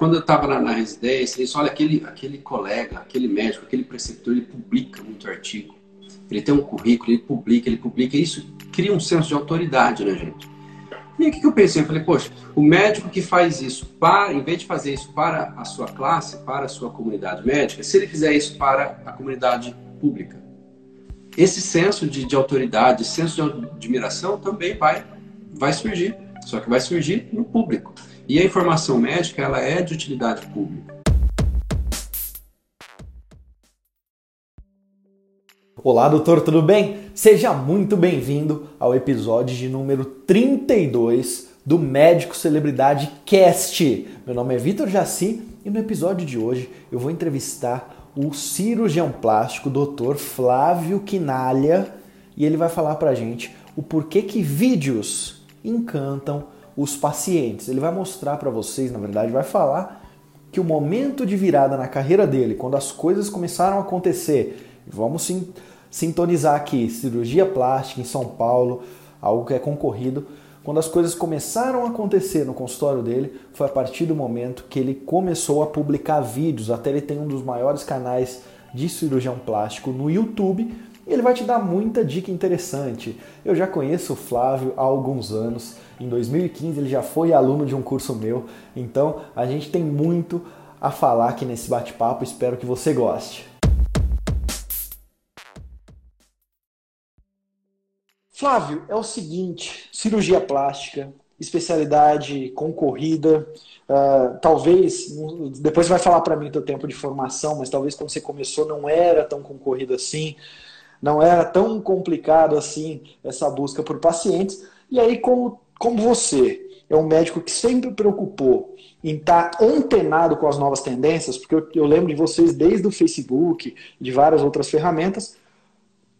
quando eu estava na, na, residência, isso, olha, aquele, aquele colega, aquele médico, aquele preceptor, ele publica muito artigo. Ele tem um currículo, ele publica, ele publica. Isso cria um senso de autoridade, né, gente? E o que, que eu pensei? Eu falei, poxa, o médico que faz isso, para, em vez de fazer isso para a sua classe, para a sua comunidade médica, se ele fizer isso para a comunidade pública, esse senso de, de autoridade, senso de admiração também vai, vai surgir. Só que vai surgir no público. E a informação médica, ela é de utilidade pública. Olá, doutor, tudo bem? Seja muito bem-vindo ao episódio de número 32 do Médico Celebridade Cast. Meu nome é Vitor Jaci e no episódio de hoje eu vou entrevistar o cirurgião plástico Dr. Flávio Quinalha e ele vai falar pra gente o porquê que vídeos encantam os pacientes. Ele vai mostrar para vocês, na verdade, vai falar que o momento de virada na carreira dele, quando as coisas começaram a acontecer, vamos sim, sintonizar aqui, cirurgia plástica em São Paulo, algo que é concorrido, quando as coisas começaram a acontecer no consultório dele, foi a partir do momento que ele começou a publicar vídeos. Até ele tem um dos maiores canais de cirurgião plástico no YouTube e ele vai te dar muita dica interessante. Eu já conheço o Flávio há alguns anos. Em 2015 ele já foi aluno de um curso meu, então a gente tem muito a falar aqui nesse bate-papo. Espero que você goste. Flávio, é o seguinte: cirurgia plástica, especialidade concorrida. Uh, talvez, depois vai falar para mim o teu tempo de formação, mas talvez quando você começou não era tão concorrido assim, não era tão complicado assim essa busca por pacientes. E aí, como, como você é um médico que sempre preocupou em estar tá antenado com as novas tendências, porque eu, eu lembro de vocês desde o Facebook, de várias outras ferramentas,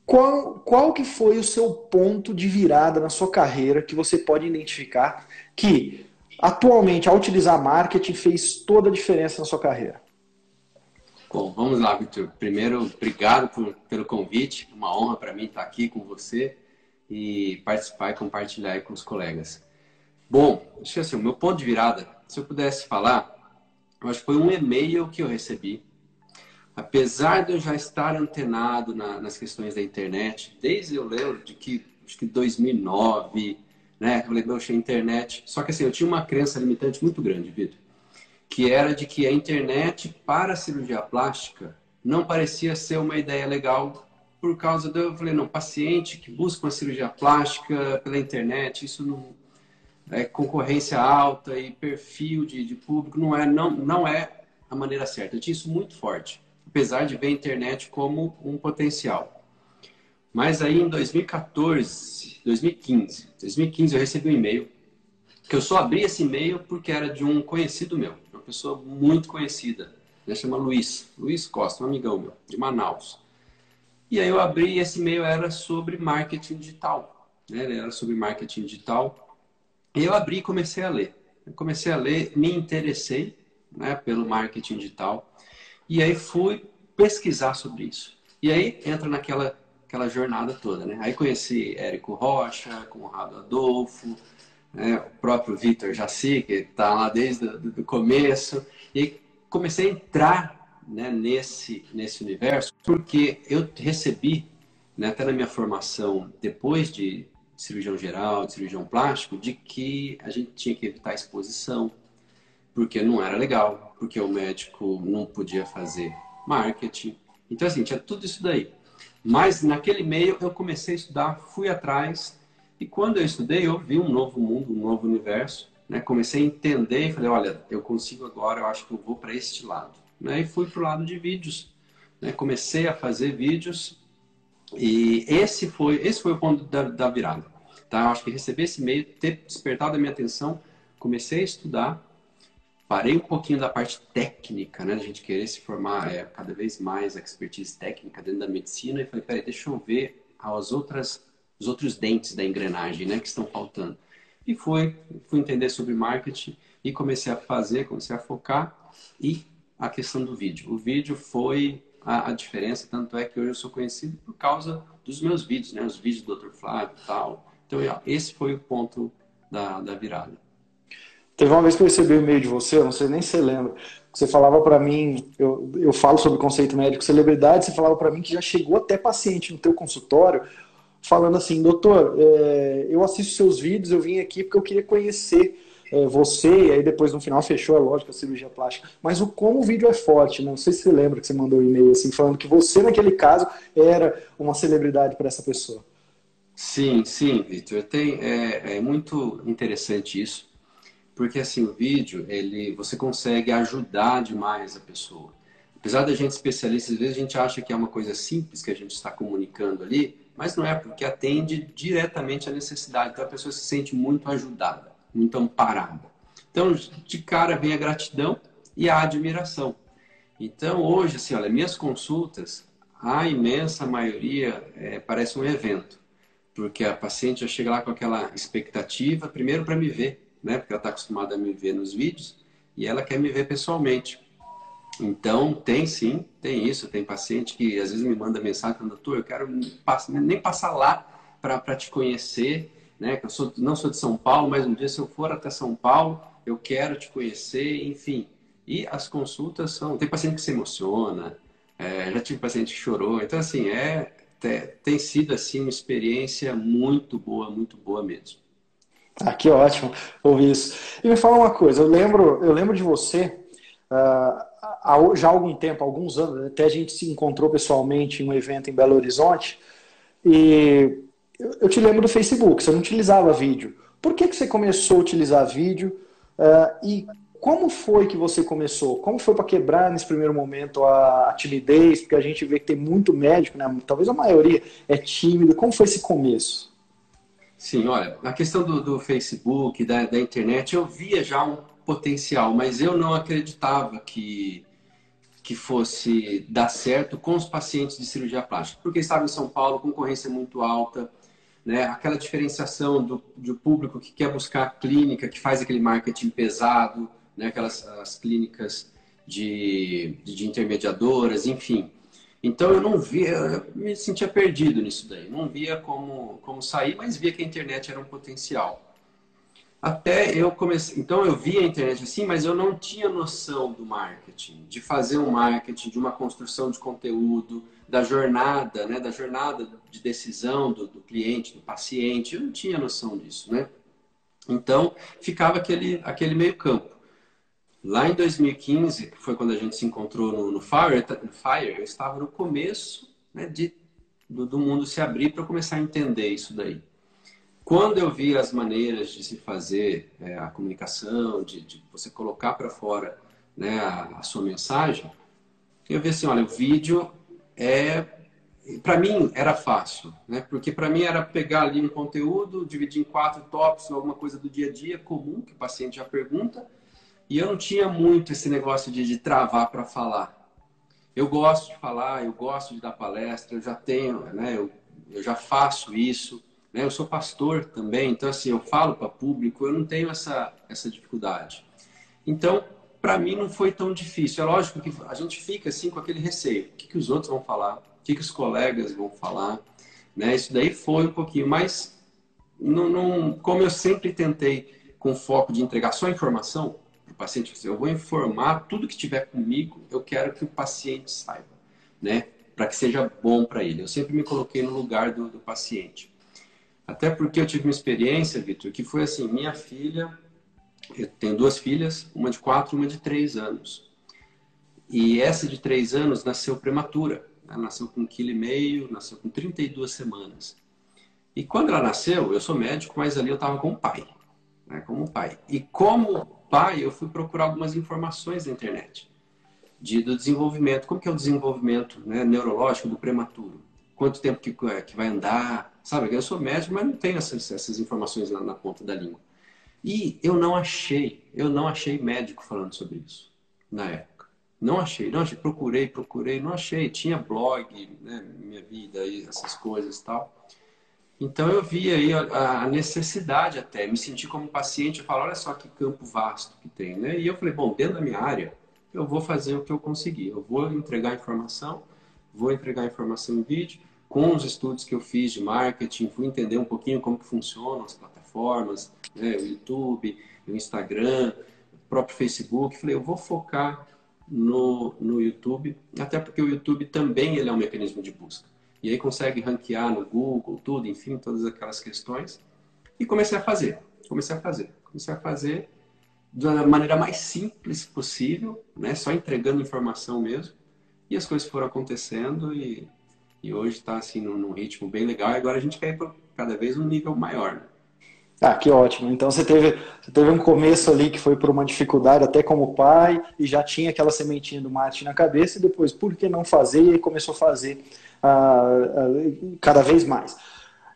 qual, qual que foi o seu ponto de virada na sua carreira que você pode identificar que atualmente, ao utilizar marketing, fez toda a diferença na sua carreira? Bom, vamos lá, Vitor. Primeiro, obrigado por, pelo convite. Uma honra para mim estar aqui com você e participar e compartilhar com os colegas. Bom, acho que assim, o meu ponto de virada, se eu pudesse falar, eu acho que foi um e-mail que eu recebi apesar de eu já estar antenado na, nas questões da internet, desde eu lembro de que, acho que 2009, né, eu falei, a internet, só que assim, eu tinha uma crença limitante muito grande, Vitor, que era de que a internet para a cirurgia plástica não parecia ser uma ideia legal por causa eu falei, não, paciente que busca uma cirurgia plástica pela internet, isso não é concorrência alta e perfil de, de público não é, não, não é a maneira certa. Eu tinha isso muito forte apesar de ver a internet como um potencial. Mas aí em 2014, 2015, 2015 eu recebi um e-mail que eu só abri esse e-mail porque era de um conhecido meu, uma pessoa muito conhecida, né, chama Luiz, Luiz Costa, um amigão meu, de Manaus. E aí eu abri esse e-mail era sobre marketing digital, né? Era sobre marketing digital. E eu abri e comecei a ler. Eu comecei a ler, me interessei, né, pelo marketing digital. E aí fui pesquisar sobre isso. E aí entra naquela aquela jornada toda, né? Aí conheci Érico Rocha, Conrado Adolfo, né? o próprio Vitor Jaci, que está lá desde o começo. E comecei a entrar né, nesse, nesse universo porque eu recebi, né, até na minha formação, depois de cirurgião geral, de cirurgião plástico, de que a gente tinha que evitar exposição, porque não era legal, porque o médico não podia fazer marketing. Então, assim, tinha tudo isso daí. Mas naquele meio eu comecei a estudar, fui atrás, e quando eu estudei, eu vi um novo mundo, um novo universo. Né? Comecei a entender e falei: olha, eu consigo agora, eu acho que eu vou para este lado. Né? E fui para o lado de vídeos. Né? Comecei a fazer vídeos, e esse foi, esse foi o ponto da, da virada. Tá? Eu acho que receber esse e-mail, ter despertado a minha atenção, comecei a estudar, parei um pouquinho da parte técnica, né? A gente querer se formar é, cada vez mais expertise técnica dentro da medicina e falei, peraí, deixa eu ver as outras, os outros dentes da engrenagem, né? Que estão faltando. E fui, fui entender sobre marketing e comecei a fazer, comecei a focar e a questão do vídeo. O vídeo foi a, a diferença, tanto é que hoje eu sou conhecido por causa dos meus vídeos, né? Os vídeos do Dr. Flávio e tal. Então, esse foi o ponto da, da virada. Teve uma vez que eu recebi um e-mail de você, eu não sei nem se você lembra, você falava para mim, eu, eu falo sobre conceito médico celebridade, você falava para mim que já chegou até paciente no teu consultório falando assim, doutor, é, eu assisto seus vídeos, eu vim aqui porque eu queria conhecer é, você, e aí depois no final fechou, é lógico, a cirurgia plástica. Mas o como o vídeo é forte, não sei se você lembra que você mandou um e-mail assim, falando que você, naquele caso, era uma celebridade para essa pessoa. Sim, sim, Victor. É, é muito interessante isso, porque assim, o vídeo, ele, você consegue ajudar demais a pessoa. Apesar da gente especialista, às vezes a gente acha que é uma coisa simples que a gente está comunicando ali, mas não é, porque atende diretamente à necessidade. Então a pessoa se sente muito ajudada muito amparada. Então, de cara vem a gratidão e a admiração. Então, hoje, assim, olha, minhas consultas, a imensa maioria é, parece um evento, porque a paciente já chega lá com aquela expectativa, primeiro para me ver, né? Porque ela está acostumada a me ver nos vídeos e ela quer me ver pessoalmente. Então, tem sim, tem isso. Tem paciente que às vezes me manda mensagem doutor, eu quero nem passar lá para te conhecer né? Que eu sou, não sou de São Paulo, mas um dia se eu for até São Paulo, eu quero te conhecer, enfim. E as consultas são, tem paciente que se emociona, é, já tive paciente que chorou, então assim é tem sido assim uma experiência muito boa, muito boa mesmo. Ah, que ótimo ouvir isso. E me fala uma coisa, eu lembro, eu lembro de você uh, já há algum tempo, alguns anos, até a gente se encontrou pessoalmente em um evento em Belo Horizonte e eu te lembro do Facebook, você não utilizava vídeo. Por que, que você começou a utilizar vídeo? Uh, e como foi que você começou? Como foi para quebrar nesse primeiro momento a, a, timidez? Porque a gente vê que tem muito médico, né? talvez a maioria é tímido. Como foi esse começo? Sim, olha, a questão do, do Facebook, da, da internet, eu via já um potencial, mas eu não acreditava que que fosse dar certo com os pacientes de cirurgia plástica, porque estava em São Paulo, concorrência muito alta, né? aquela diferenciação do, do público que quer buscar clínica, que faz aquele marketing pesado, né? aquelas as clínicas de, de intermediadoras, enfim. Então eu não via, eu me sentia perdido nisso daí, não via como, como sair, mas via que a internet era um potencial. Até eu comecei, então eu via a internet assim, mas eu não tinha noção do marketing, de fazer um marketing, de uma construção de conteúdo, da jornada, né, da jornada de decisão do, do cliente, do paciente. Eu não tinha noção disso, né? Então, ficava aquele, aquele meio campo. Lá em 2015, que foi quando a gente se encontrou no, no Fire, no Fire, eu estava no começo né, de, do, do mundo se abrir para começar a entender isso daí. Quando eu vi as maneiras de se fazer é, a comunicação, de, de você colocar para fora né, a, a, sua mensagem, eu vi assim, olha, o vídeo é para mim era fácil, né? Porque para mim era pegar ali um conteúdo, dividir em quatro tópicos, alguma coisa do dia a dia comum que o paciente já pergunta, e eu não tinha muito esse negócio de, de travar para falar. Eu gosto de falar, eu gosto de dar palestra, eu já tenho, né? Eu, eu já faço isso, né? Eu sou pastor também, então assim eu falo para público, eu não tenho essa essa dificuldade. Então para mim não foi tão difícil. É lógico que a gente fica assim com aquele receio. O que, que os outros vão falar? O que, que os colegas vão falar? Né? Isso daí foi um pouquinho, mas não, não, como eu sempre tentei com foco de entregar só informação para o paciente, eu vou informar tudo que tiver comigo, eu quero que o paciente saiba, né? Para que seja bom para ele. Eu sempre me coloquei no lugar do, do paciente. Até porque eu tive uma experiência, Vitor, que foi assim: minha filha eu tenho duas filhas, uma de quatro e uma de três anos. E essa de três anos nasceu prematura. Ela nasceu com um quilo e meio, nasceu com 32 semanas. E quando ela nasceu, eu sou médico, mas ali eu estava com o pai, né, como pai. E como pai, eu fui procurar algumas informações na internet de, do desenvolvimento. Como que é o desenvolvimento né, neurológico do prematuro? Quanto tempo que, que vai andar? Sabe, eu sou médico, mas não tenho essas, essas informações na, na ponta da língua. E eu não achei, eu não achei médico falando sobre isso na época. Não achei, não achei. Procurei, procurei, não achei. Tinha blog, né, minha vida e essas coisas e tal. Então eu vi aí a, necessidade até, me senti como paciente, eu falo, olha só que campo vasto que tem, né? E eu falei, bom, dentro da minha área, eu vou fazer o que eu conseguir. Eu vou entregar informação, vou entregar informação em vídeo, com os estudos que eu fiz de marketing, fui entender um pouquinho como funcionam as plataformas, né? o YouTube, o Instagram, o próprio Facebook. Falei, eu vou focar no, no YouTube, até porque o YouTube também ele é um mecanismo de busca. E aí consegue ranquear no Google, tudo, enfim, todas aquelas questões. E comecei a fazer, comecei a fazer, comecei a fazer da maneira mais simples possível, né? Só entregando informação mesmo. E as coisas foram acontecendo e, e hoje está assim num, num, ritmo bem legal. E agora a gente quer ir para cada vez um nível maior. Né? Ah, que ótimo. Então você teve, você teve um começo ali que foi por uma dificuldade até como pai e já tinha aquela sementinha do marketing na cabeça e depois por que não fazer e aí começou a fazer ah, ah, cada vez mais.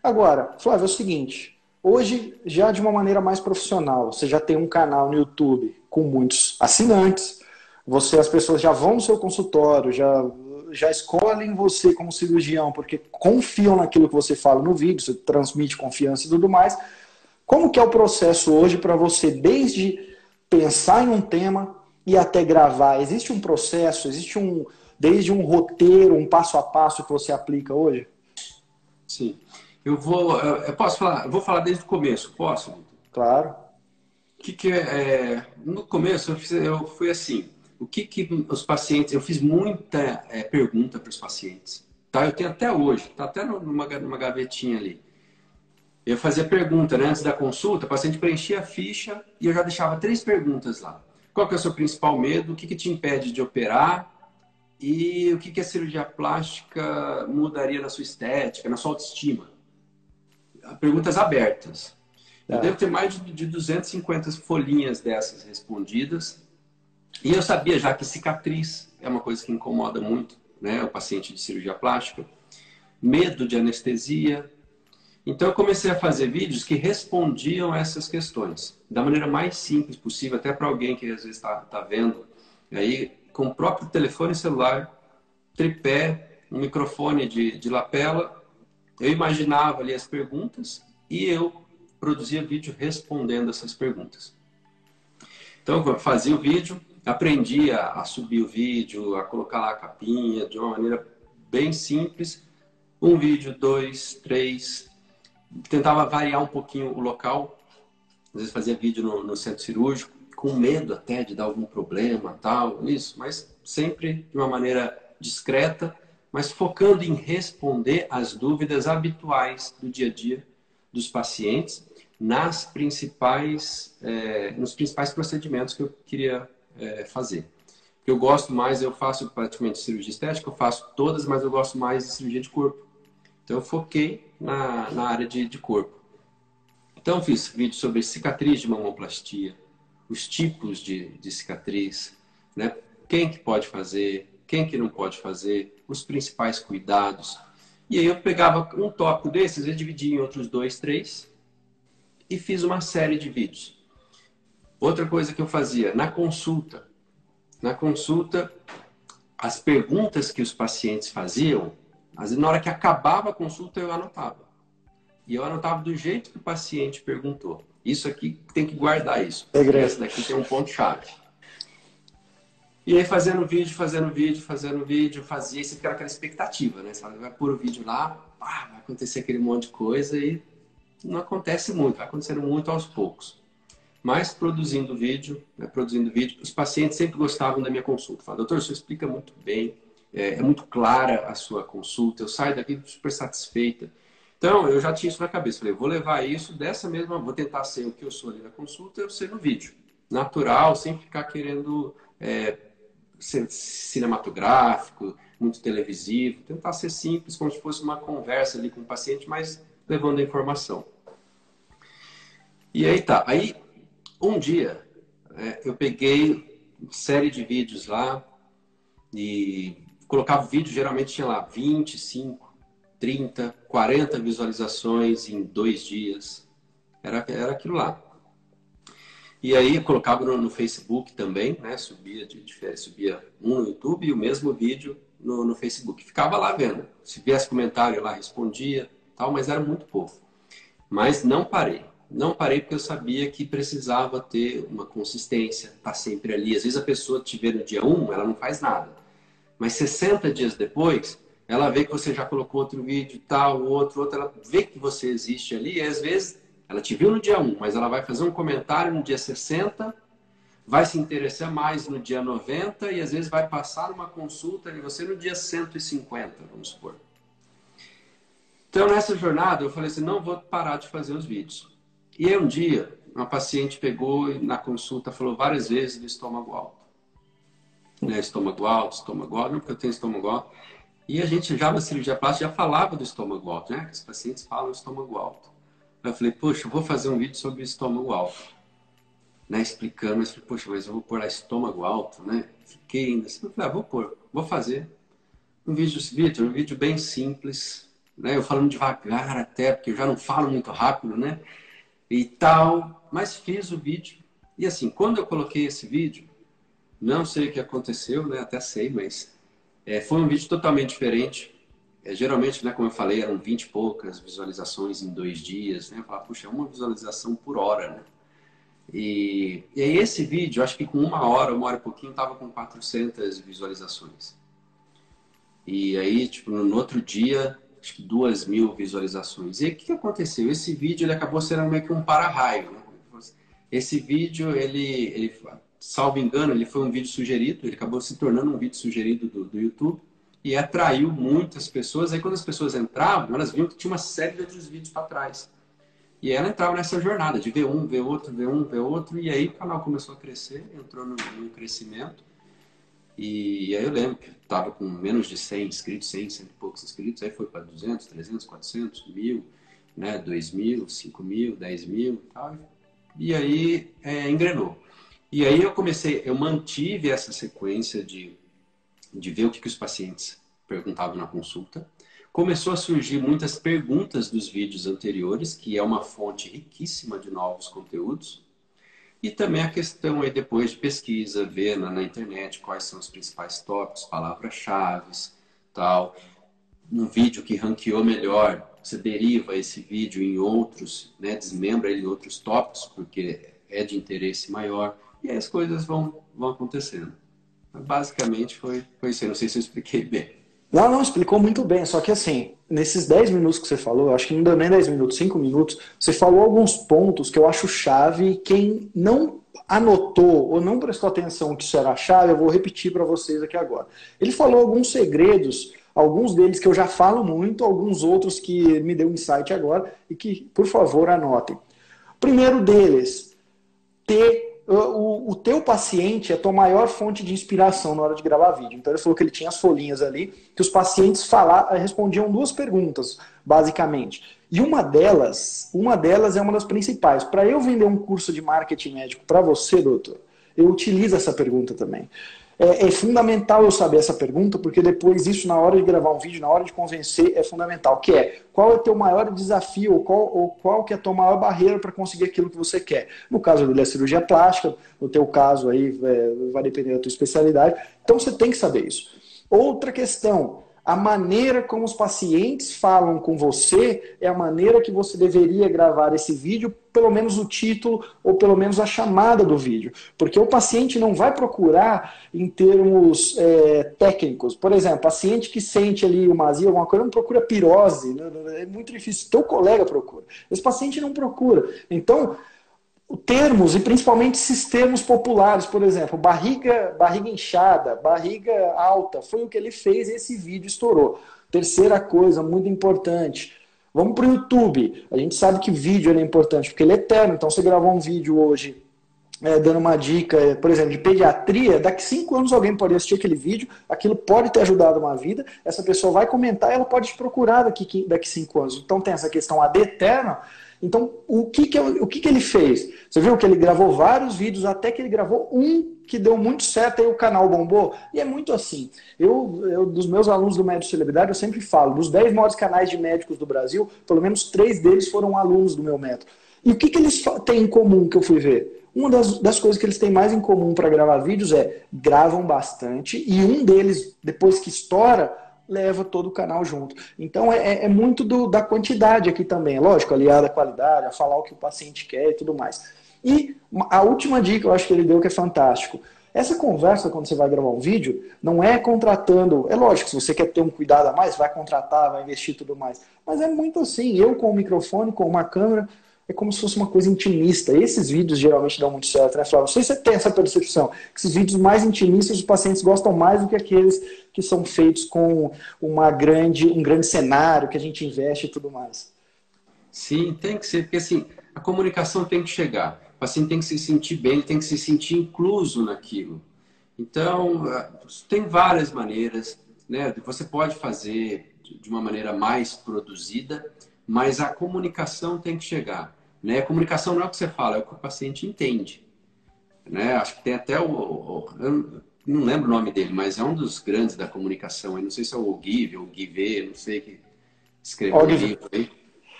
Agora, Flávio, é o seguinte, hoje já de uma maneira mais profissional, você já tem um canal no YouTube com muitos assinantes, você as pessoas já vão no seu consultório, já já escolhem você como cirurgião porque confiam naquilo que você fala no vídeo, você transmite confiança e tudo mais. Como que é o processo hoje para você, desde pensar em um tema e até gravar? Existe um processo, existe um, desde um roteiro, um passo a passo que você aplica hoje? Sim. Eu vou, eu posso falar, eu vou falar desde o começo, posso? Claro. O que que é, é no começo eu, fiz, eu fui assim, o que que os pacientes, eu fiz muita é, pergunta para os pacientes, tá? Eu tenho até hoje, tá até numa, numa gavetinha ali. Eu fazia pergunta, né? Antes da consulta, o paciente preenchia a ficha e eu já deixava três perguntas lá. Qual que é o seu principal medo? O que, que te impede de operar? E o que, que a cirurgia plástica mudaria na sua estética, na sua autoestima? Perguntas abertas. Eu é. devo ter mais de 250 folhinhas dessas respondidas. E eu sabia já que cicatriz é uma coisa que incomoda muito né, o paciente de cirurgia plástica. Medo de anestesia, então eu comecei a fazer vídeos que respondiam essas questões da maneira mais simples possível, até para alguém que às vezes está tá vendo aí com o próprio telefone celular, tripé, um microfone de, de lapela. Eu imaginava ali as perguntas e eu produzia vídeo respondendo essas perguntas. Então eu fazia o vídeo, aprendia a subir o vídeo, a colocar lá a capinha de uma maneira bem simples. Um vídeo, dois, três, tentava variar um pouquinho o local. Às vezes fazia vídeo no, no centro cirúrgico, com medo até de dar algum problema, tal, isso, mas sempre de uma maneira discreta, mas focando em responder às dúvidas habituais do dia a dia dos pacientes nas principais, é, nos principais procedimentos que eu queria é, fazer. Eu gosto mais, eu faço praticamente cirurgia estética, eu faço todas, mas eu gosto mais de cirurgia de corpo. Então eu foquei na, na área de, de corpo. Então fiz vídeo sobre cicatriz de mamoplastia, os tipos de, de cicatriz, né? quem que pode fazer, quem que não pode fazer, os principais cuidados. E aí eu pegava um tópico desses, eu dividia em outros dois, três, e fiz uma série de vídeos. Outra coisa que eu fazia, na consulta. Na consulta, as perguntas que os pacientes faziam, às vezes, na hora que acabava a consulta, eu anotava. E eu anotava do jeito que o paciente perguntou. Isso aqui tem que guardar isso. Essa daqui tem um ponto-chave. E aí, fazendo vídeo, fazendo vídeo, fazendo vídeo, fazia, e você fica naquela expectativa, né? Você vai pôr o vídeo lá, pá, vai acontecer aquele monte de coisa e não acontece muito, vai acontecendo muito aos poucos. Mas produzindo vídeo, né, produzindo vídeo, os pacientes sempre gostavam da minha consulta. Falaram, doutor, você explica muito bem, é, é muito clara a sua consulta, eu saio daqui super satisfeita. Então, eu já tinha isso na cabeça. Falei, vou levar isso dessa mesma, vou tentar ser o que eu sou ali na consulta, eu ser no vídeo. Natural, sem ficar querendo é, ser cinematográfico, muito televisivo. Tentar ser simples, como se fosse uma conversa ali com o paciente, mas levando a informação. E aí tá. Aí, um dia, é, eu peguei série de vídeos lá e colocava vídeo, geralmente tinha lá 25, 30, 40 visualizações em dois dias. Era, era aquilo lá. E aí colocava no, no Facebook também, né? Subia de, de subia um no YouTube e o mesmo vídeo no, no Facebook. Ficava lá vendo. Se viesse comentário lá, respondia, tal, mas era muito pouco. Mas não parei. Não parei porque eu sabia que precisava ter uma consistência, estar tá sempre ali. Às vezes a pessoa te vê no dia 1, ela não faz nada. Mas 60 dias depois, ela vê que você já colocou outro vídeo, tal, outro, outro, ela vê que você existe ali, e às vezes Ela te viu no dia 1, mas ela vai fazer um comentário no dia 60, vai se interessar mais no dia 90 e às vezes vai passar uma consulta de você no dia 150, vamos supor. Então, nessa jornada, eu falei assim: não vou parar de fazer os vídeos. E aí, um dia, uma paciente pegou na consulta falou várias vezes do estômago alto. Né? Estômago alto, estômago alto, não porque eu tenho estômago alto. E a gente já na cirurgia plástica já falava do estômago alto, né? Que os pacientes falam estômago alto. Eu falei, poxa, eu vou fazer um vídeo sobre estômago alto. Né? Explicando, eu falei, poxa, mas eu vou pôr estômago alto, né? Fiquei ainda assim, eu falei, ah, vou pôr, vou fazer. Um vídeo, vídeo, um vídeo bem simples, né? Eu falando devagar até, porque eu já não falo muito rápido, né? E tal, mas fiz o vídeo. E assim, quando eu coloquei esse vídeo, não sei o que aconteceu, né? Até sei, mas é, foi um vídeo totalmente diferente. É, geralmente, né, como eu falei, eram 20 e poucas visualizações em dois dias, né? Eu falava, puxa, é uma visualização por hora, né? E, e aí esse vídeo, acho que com uma hora, uma hora e pouquinho, tava com 400 visualizações. E aí, tipo, no outro dia, acho que duas mil visualizações. E o que, aconteceu? Esse vídeo ele acabou sendo meio que um para-raio. Né? Esse vídeo, ele, ele, salvo engano, ele foi um vídeo sugerido, ele acabou se tornando um vídeo sugerido do, do YouTube e atraiu muitas pessoas. Aí quando as pessoas entravam, elas viam que tinha uma série de outros vídeos para trás. E ela entrava nessa jornada de ver um, ver outro, ver um, ver outro, e aí o canal começou a crescer, entrou num, num crescimento. E aí eu lembro que estava com menos de 100 inscritos, 100, 100 e poucos inscritos, aí foi para 200, 300, 400, mil, né, 2 mil, 5 mil, 10 mil e tal. E aí é, engrenou. E aí eu comecei, eu mantive essa sequência de, de ver o que, que os pacientes perguntavam na consulta. Começou a surgir muitas perguntas dos vídeos anteriores, que é uma fonte riquíssima de novos conteúdos. E também a questão aí depois de pesquisa, ver na, na internet quais são os principais tópicos, palavras-chave, tal. Um vídeo que ranqueou melhor, você deriva esse vídeo em outros, né, desmembra ele em outros tópicos, porque é de interesse maior, e aí as coisas vão, vão acontecendo. Basicamente foi, foi isso. Não sei se eu expliquei bem. Não, não, explicou muito bem. Só que assim, nesses 10 minutos que você falou, acho que não deu nem 10 minutos, 5 minutos, você falou alguns pontos que eu acho chave. Quem não anotou ou não prestou atenção que isso era chave, eu vou repetir para vocês aqui agora. Ele falou alguns segredos, alguns deles que eu já falo muito, alguns outros que me deu um insight agora e que, por favor, anotem. Primeiro deles, ter o, o teu paciente é a tua maior fonte de inspiração na hora de gravar vídeo. Então ele falou que ele tinha as folhinhas ali, que os pacientes falar, respondiam duas perguntas, basicamente. E uma delas, uma delas é uma das principais. Para eu vender um curso de marketing médico para você, doutor, eu utilizo essa pergunta também. É, é, fundamental eu saber essa pergunta, porque depois isso, na hora de gravar um vídeo, na hora de convencer, é fundamental. Que é, qual é o teu maior desafio, ou qual, ou qual que é a tua maior barreira para conseguir aquilo que você quer? No caso dele, é cirurgia plástica, no teu caso aí, é, vai depender da tua especialidade. Então, você tem que saber isso. Outra questão, a maneira como os pacientes falam com você é a maneira que você deveria gravar esse vídeo, pelo menos o título ou pelo menos a chamada do vídeo. Porque o paciente não vai procurar em termos é, técnicos. Por exemplo, paciente que sente ali uma azia, alguma coisa, não procura pirose. Né? É muito difícil. Teu colega procura. Esse paciente não procura. Então, termos, e principalmente esses termos populares, por exemplo, barriga, barriga inchada, barriga alta, foi o que ele fez e esse vídeo estourou. Terceira coisa, muito importante, vamos para o YouTube. A gente sabe que vídeo é importante, porque ele é eterno, então você gravou um vídeo hoje é, dando uma dica, é, por exemplo, de pediatria, daqui cinco anos alguém pode assistir aquele vídeo, aquilo pode ter ajudado uma vida, essa pessoa vai comentar e ela pode te procurar daqui, daqui cinco anos. Então tem essa questão ad eterna, então, o que, que, o que, que ele fez? Você viu que ele gravou vários vídeos, até que ele gravou um que deu muito certo e o canal bombou. E é muito assim. Eu, eu dos meus alunos do Médico Celebridade, eu sempre falo, dos 10 maiores canais de médicos do Brasil, pelo menos três deles foram alunos do meu método. E o que, que eles têm em comum que eu fui ver? Uma das, das coisas que eles têm mais em comum para gravar vídeos é gravam bastante e um deles, depois que estoura, leva todo o canal junto. Então é, é, é muito do, da quantidade aqui também, lógico, aliada à qualidade, a falar o que o paciente quer e tudo mais. E a última dica eu acho que ele deu que é fantástico. Essa conversa, quando você vai gravar um vídeo, não é contratando. É lógico, se você quer ter um cuidado a mais, vai contratar, vai investir tudo mais. Mas é muito assim. Eu com o microfone, com uma câmera, é como se fosse uma coisa intimista. Esses vídeos geralmente dão muito certo, né, Flávio? Não sei se você tem essa percepção, que esses vídeos mais intimistas os pacientes gostam mais do que aqueles que são feitos com uma grande, um grande cenário, que a gente investe e tudo mais. Sim, tem que ser, porque assim, a comunicação tem que chegar. O paciente tem que se sentir bem, tem que se sentir incluso naquilo. Então, eh, tem várias maneiras, né? Você pode fazer de uma maneira mais produzida, mas a comunicação tem que chegar. Né? A comunicação não é o que você fala, é o que o paciente entende. Né? Acho que tem até o, o não lembro o nome dele, mas é um dos grandes da comunicação. Eu não sei se é o Ogive ou o Guive, não sei que escreveu o livro aí.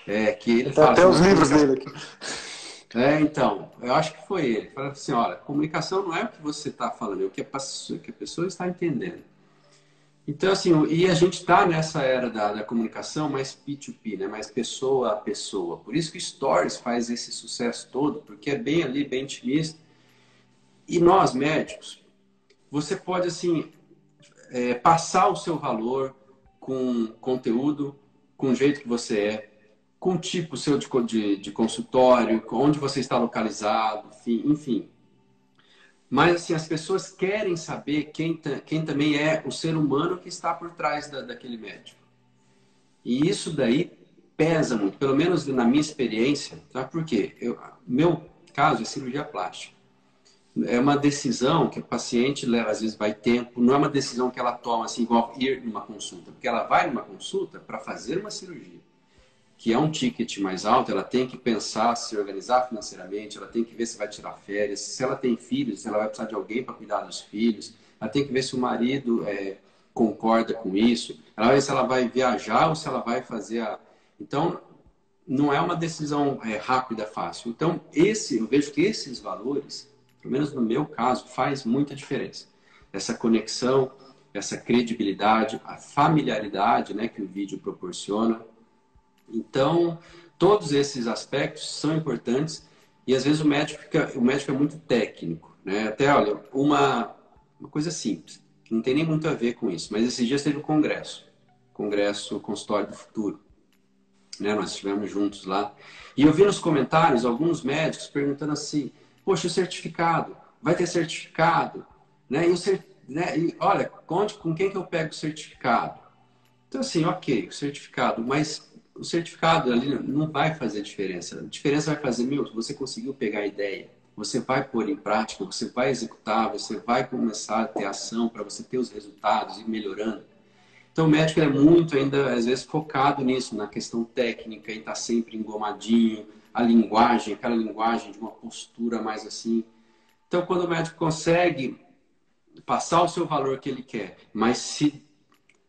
É, que ele fala até os livros dele aqui. É, então, eu acho que foi ele. Fala assim, olha, comunicação não é o que você está falando, é o que a pessoa está entendendo. Então, assim, e a gente está nessa era da, da, comunicação mais P2P, né? mais pessoa a pessoa. Por isso que Stories faz esse sucesso todo, porque é bem ali, bem intimista. E nós, médicos, você pode, assim, é, passar o seu valor com conteúdo, com o jeito que você é, com o tipo seu de, de, de consultório, onde você está localizado, enfim, enfim mas assim, as pessoas querem saber quem, quem também é o ser humano que está por trás da, daquele médico. E isso daí pesa muito, pelo menos na minha experiência, tá? Porque eu, meu caso é cirurgia plástica. É uma decisão que o paciente leva, às vezes vai tempo, não é uma decisão que ela toma assim, igual ir numa consulta, porque ela vai numa consulta para fazer uma cirurgia que é um ticket mais alto, ela tem que pensar, se organizar financeiramente, ela tem que ver se vai tirar férias, se ela tem filhos, se ela vai precisar de alguém para cuidar dos filhos, ela tem que ver se o marido é, concorda com isso, ela vai ver se ela vai viajar ou se ela vai fazer a. Então, não é uma decisão é, rápida, fácil. Então, esse, eu vejo que esses valores, pelo menos no meu caso, faz muita diferença. Essa conexão, essa credibilidade, a familiaridade né, que o vídeo proporciona então, todos esses aspectos são importantes e às vezes o médico, fica, o médico é muito técnico. Né? Até, olha, uma, uma coisa simples, que não tem nem muito a ver com isso, mas esses dias teve o um congresso, congresso Consultório do Futuro. Né? Nós estivemos juntos lá. E eu vi nos comentários alguns médicos perguntando assim, poxa, o certificado, vai ter certificado? Né? E o cer né? E, olha, conte com quem que eu pego o certificado. Então, assim, ok, o certificado, mas o certificado ali não vai fazer diferença. A diferença vai fazer, meu, você conseguiu pegar a ideia, você vai pôr em prática, você vai executar, você vai começar a ter ação para você ter os resultados e melhorando. Então, o médico é muito ainda, às vezes, focado nisso, na questão técnica, e está sempre engomadinho, a linguagem, aquela linguagem de uma postura mais assim. Então, quando o médico consegue passar o seu valor que ele quer, mas se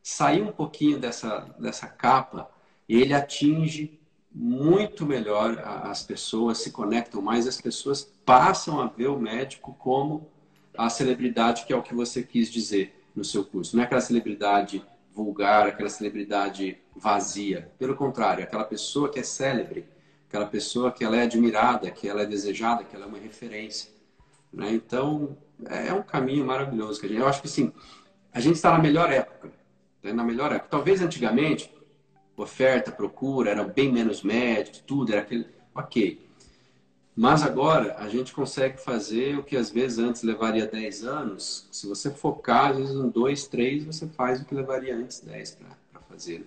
sair um pouquinho dessa, dessa capa, ele atinge muito melhor as pessoas, se conectam mais, as pessoas passam a ver o médico como a celebridade que é o que você quis dizer no seu curso. Não é aquela celebridade vulgar, aquela celebridade vazia. Pelo contrário, aquela pessoa que é célebre, aquela pessoa que ela é admirada, que ela é desejada, que ela é uma referência. Né? Então, é um caminho maravilhoso. Que a gente, eu acho que sim, a gente está na melhor época. Né? Na melhor época. Talvez antigamente oferta, procura, era bem menos médicos, tudo, era aquele. Ok. Mas agora a gente consegue fazer o que às vezes antes levaria 10 anos. Se você focar, às vezes em 2, 3, você faz o que levaria antes 10 para fazer. Né?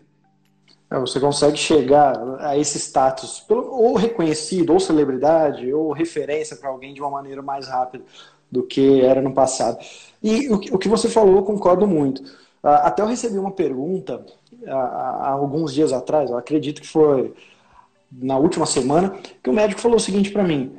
É, você consegue chegar a esse status, ou reconhecido, ou celebridade, ou referência para alguém de uma maneira mais rápida do que era no passado. E o que você falou, eu concordo muito. Ah, até eu recebi uma pergunta há, alguns dias atrás, eu acredito que foi na última semana, que o médico falou o seguinte para mim: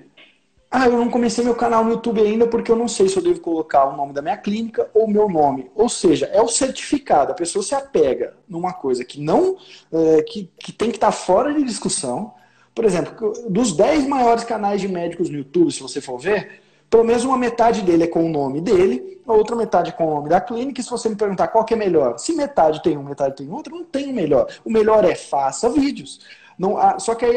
Ah, eu não comecei meu canal no YouTube ainda porque eu não sei se eu devo colocar o nome da minha clínica ou meu nome. Ou seja, é o certificado. A pessoa se apega numa coisa que não é, que, que tem que estar tá fora de discussão. Por exemplo, dos 10 maiores canais de médicos no YouTube, se você for ver, pelo menos uma metade dele é com o nome dele, a outra metade com o nome da clínica. E se você me perguntar qual que é melhor, se metade tem um, metade tem outro, não tem o melhor. O melhor é faça vídeos. Não, só que aí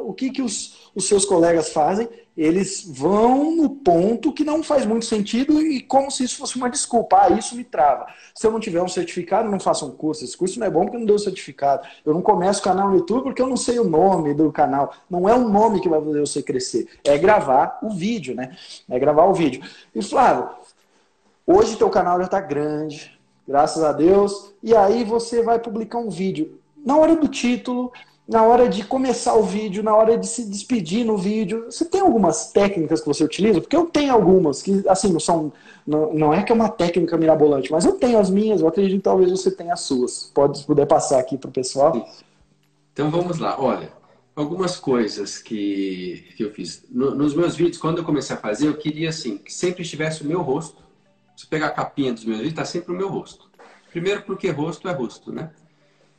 o que, que os, os seus colegas fazem? Eles vão no ponto que não faz muito sentido e como se isso fosse uma desculpa. Ah, isso me trava. Se eu não tiver um certificado, não faça um curso. Esse curso não é bom porque não deu certificado. Eu não começo o canal no YouTube porque eu não sei o nome do canal. Não é o nome que vai fazer você crescer. É gravar o vídeo, né? É gravar o vídeo. E Flávio, hoje teu canal já está grande, graças a Deus. E aí você vai publicar um vídeo. Na hora do título, na hora de começar o vídeo, na hora de se despedir no vídeo. Você tem algumas técnicas que você utiliza? Porque eu tenho algumas que, assim, não são. Não, não é que é uma técnica mirabolante, mas eu tenho as minhas, eu acredito que talvez você tenha as suas. Pode puder passar aqui para o pessoal. Então vamos lá. Olha, algumas coisas que, que eu fiz. No, nos meus vídeos, quando eu comecei a fazer, eu queria assim, que sempre estivesse o meu rosto. Se pegar a capinha dos meus vídeos, está sempre o meu rosto. Primeiro porque rosto é rosto, né?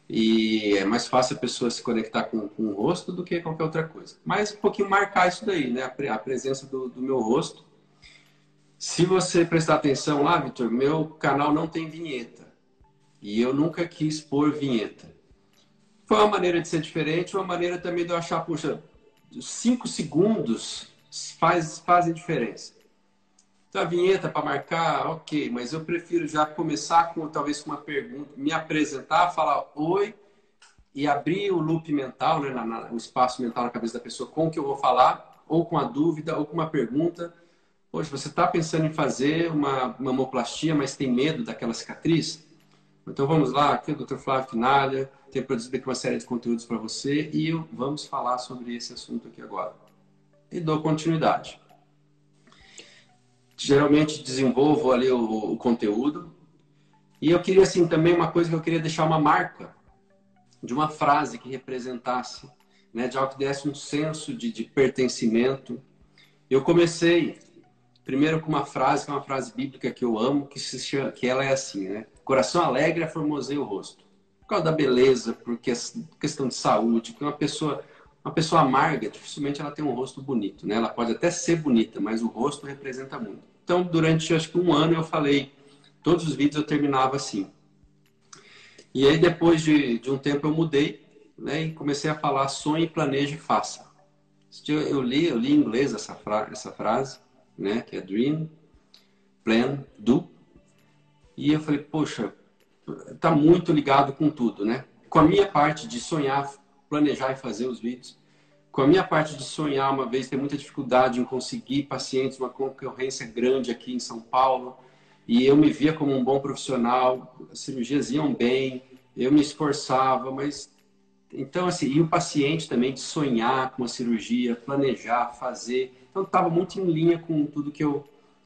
E é mais fácil a pessoa se conectar com, com o rosto do que qualquer outra coisa. Mas um pouquinho marcar isso daí, né? A, a presença do, do, meu rosto. Se você prestar atenção lá, Vitor, meu canal não tem vinheta. E eu nunca quis pôr vinheta. Foi uma maneira de ser diferente, uma maneira também de eu achar, puxa, cinco segundos faz, fazem diferença. Então, a vinheta para marcar, ok, mas eu prefiro já começar com talvez uma pergunta, me apresentar, falar oi e abrir o loop mental, né, na, na, o espaço mental na cabeça da pessoa com o que eu vou falar, ou com a dúvida, ou com uma pergunta. Hoje, você está pensando em fazer uma mamoplastia, mas tem medo daquela cicatriz? Então vamos lá, aqui é o Dr. Flávio Finalha, tem produzido aqui uma série de conteúdos para você e vamos falar sobre esse assunto aqui agora. E dou continuidade geralmente desenvolvo ali o, o, conteúdo. E eu queria, assim, também uma coisa que eu queria deixar uma marca de uma frase que representasse, né, de algo que desse um senso de, de pertencimento. Eu comecei primeiro com uma frase, que é uma frase bíblica que eu amo, que, se chama, que ela é assim, né? Coração alegre aformoseia o rosto. Por causa da beleza, por questão de saúde, porque uma pessoa uma pessoa amarga, dificilmente ela tem um rosto bonito, né? Ela pode até ser bonita, mas o rosto representa muito. Então, durante acho que um ano eu falei, todos os vídeos eu terminava assim. E aí depois de, de um tempo eu mudei, né? E comecei a falar sonhe, planeje, faça. Eu li, eu li em inglês essa, fra essa frase, né? Que é dream, plan, do. E eu falei, poxa, tá muito ligado com tudo, né? Com a minha parte de sonhar, planejar e fazer os vídeos. Com a minha parte de sonhar, uma vez, ter muita dificuldade em conseguir pacientes, uma concorrência grande aqui em São Paulo, e eu me via como um bom profissional, as cirurgias iam bem, eu me esforçava, mas. Então, assim, e o paciente também de sonhar com a cirurgia, planejar, fazer. Então, estava muito em linha com tudo que eu,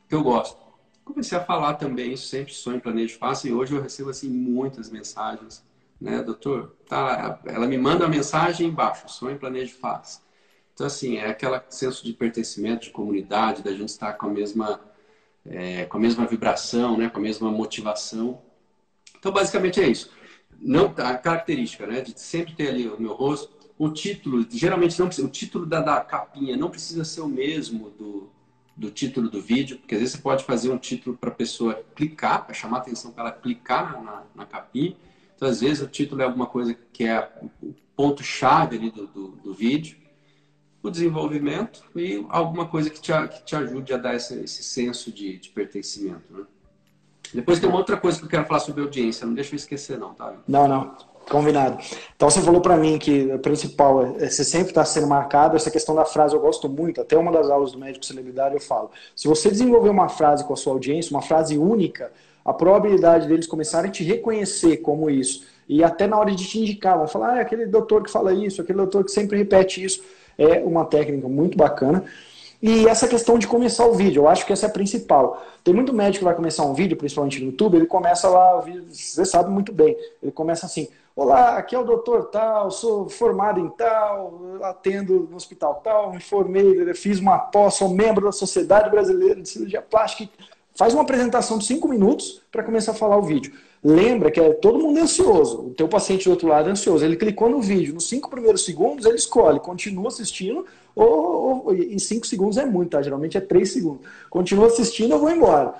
que eu gosto. Comecei a falar também, sempre sonho, planejo, faço, e hoje eu recebo, assim, muitas mensagens né, doutor? Tá, ela me manda a mensagem embaixo, sonho, planejo, faz. Então, assim, é aquele senso de pertencimento, de comunidade, da gente estar com a mesma, é, com a mesma vibração, né, com a mesma motivação. Então, basicamente é isso. Não, a característica, né, de sempre ter ali o meu rosto, o título, geralmente não o título da, da capinha não precisa ser o mesmo do, do título do vídeo, porque às vezes você pode fazer um título para a pessoa clicar, para chamar a atenção para ela clicar na, na capinha, então, às vezes, o título é alguma coisa que é o ponto-chave ali do, do, do, vídeo, o desenvolvimento e alguma coisa que te, que te ajude a dar esse, esse senso de, de pertencimento. Né? Depois tem uma outra coisa que eu quero falar sobre audiência, não deixa eu esquecer não, tá? Não, não. Combinado. Então você falou para mim que o principal é você sempre está sendo marcado. Essa questão da frase eu gosto muito. Até uma das aulas do médico celebridade eu falo. Se você desenvolver uma frase com a sua audiência, uma frase única, a probabilidade deles começarem a te reconhecer como isso, e até na hora de te indicar, vão falar, ah, é aquele doutor que fala isso, aquele doutor que sempre repete isso, é uma técnica muito bacana. E essa questão de começar o vídeo, eu acho que essa é a principal. Tem muito médico que vai começar um vídeo, principalmente no YouTube, ele começa lá, você sabe muito bem, ele começa assim, olá, aqui é o doutor tal, sou formado em tal, atendo no hospital tal, me formei, fiz uma pós, sou membro da Sociedade Brasileira de Cirurgia Plástica, Faz uma apresentação de 5 minutos para começar a falar o vídeo. Lembra que é todo mundo é ansioso. O teu paciente do outro lado é ansioso. Ele clicou no vídeo, nos 5 primeiros segundos ele escolhe, continua assistindo, ou, ou em 5 segundos é muito, tá? Geralmente é 3 segundos. Continua assistindo, eu vou embora.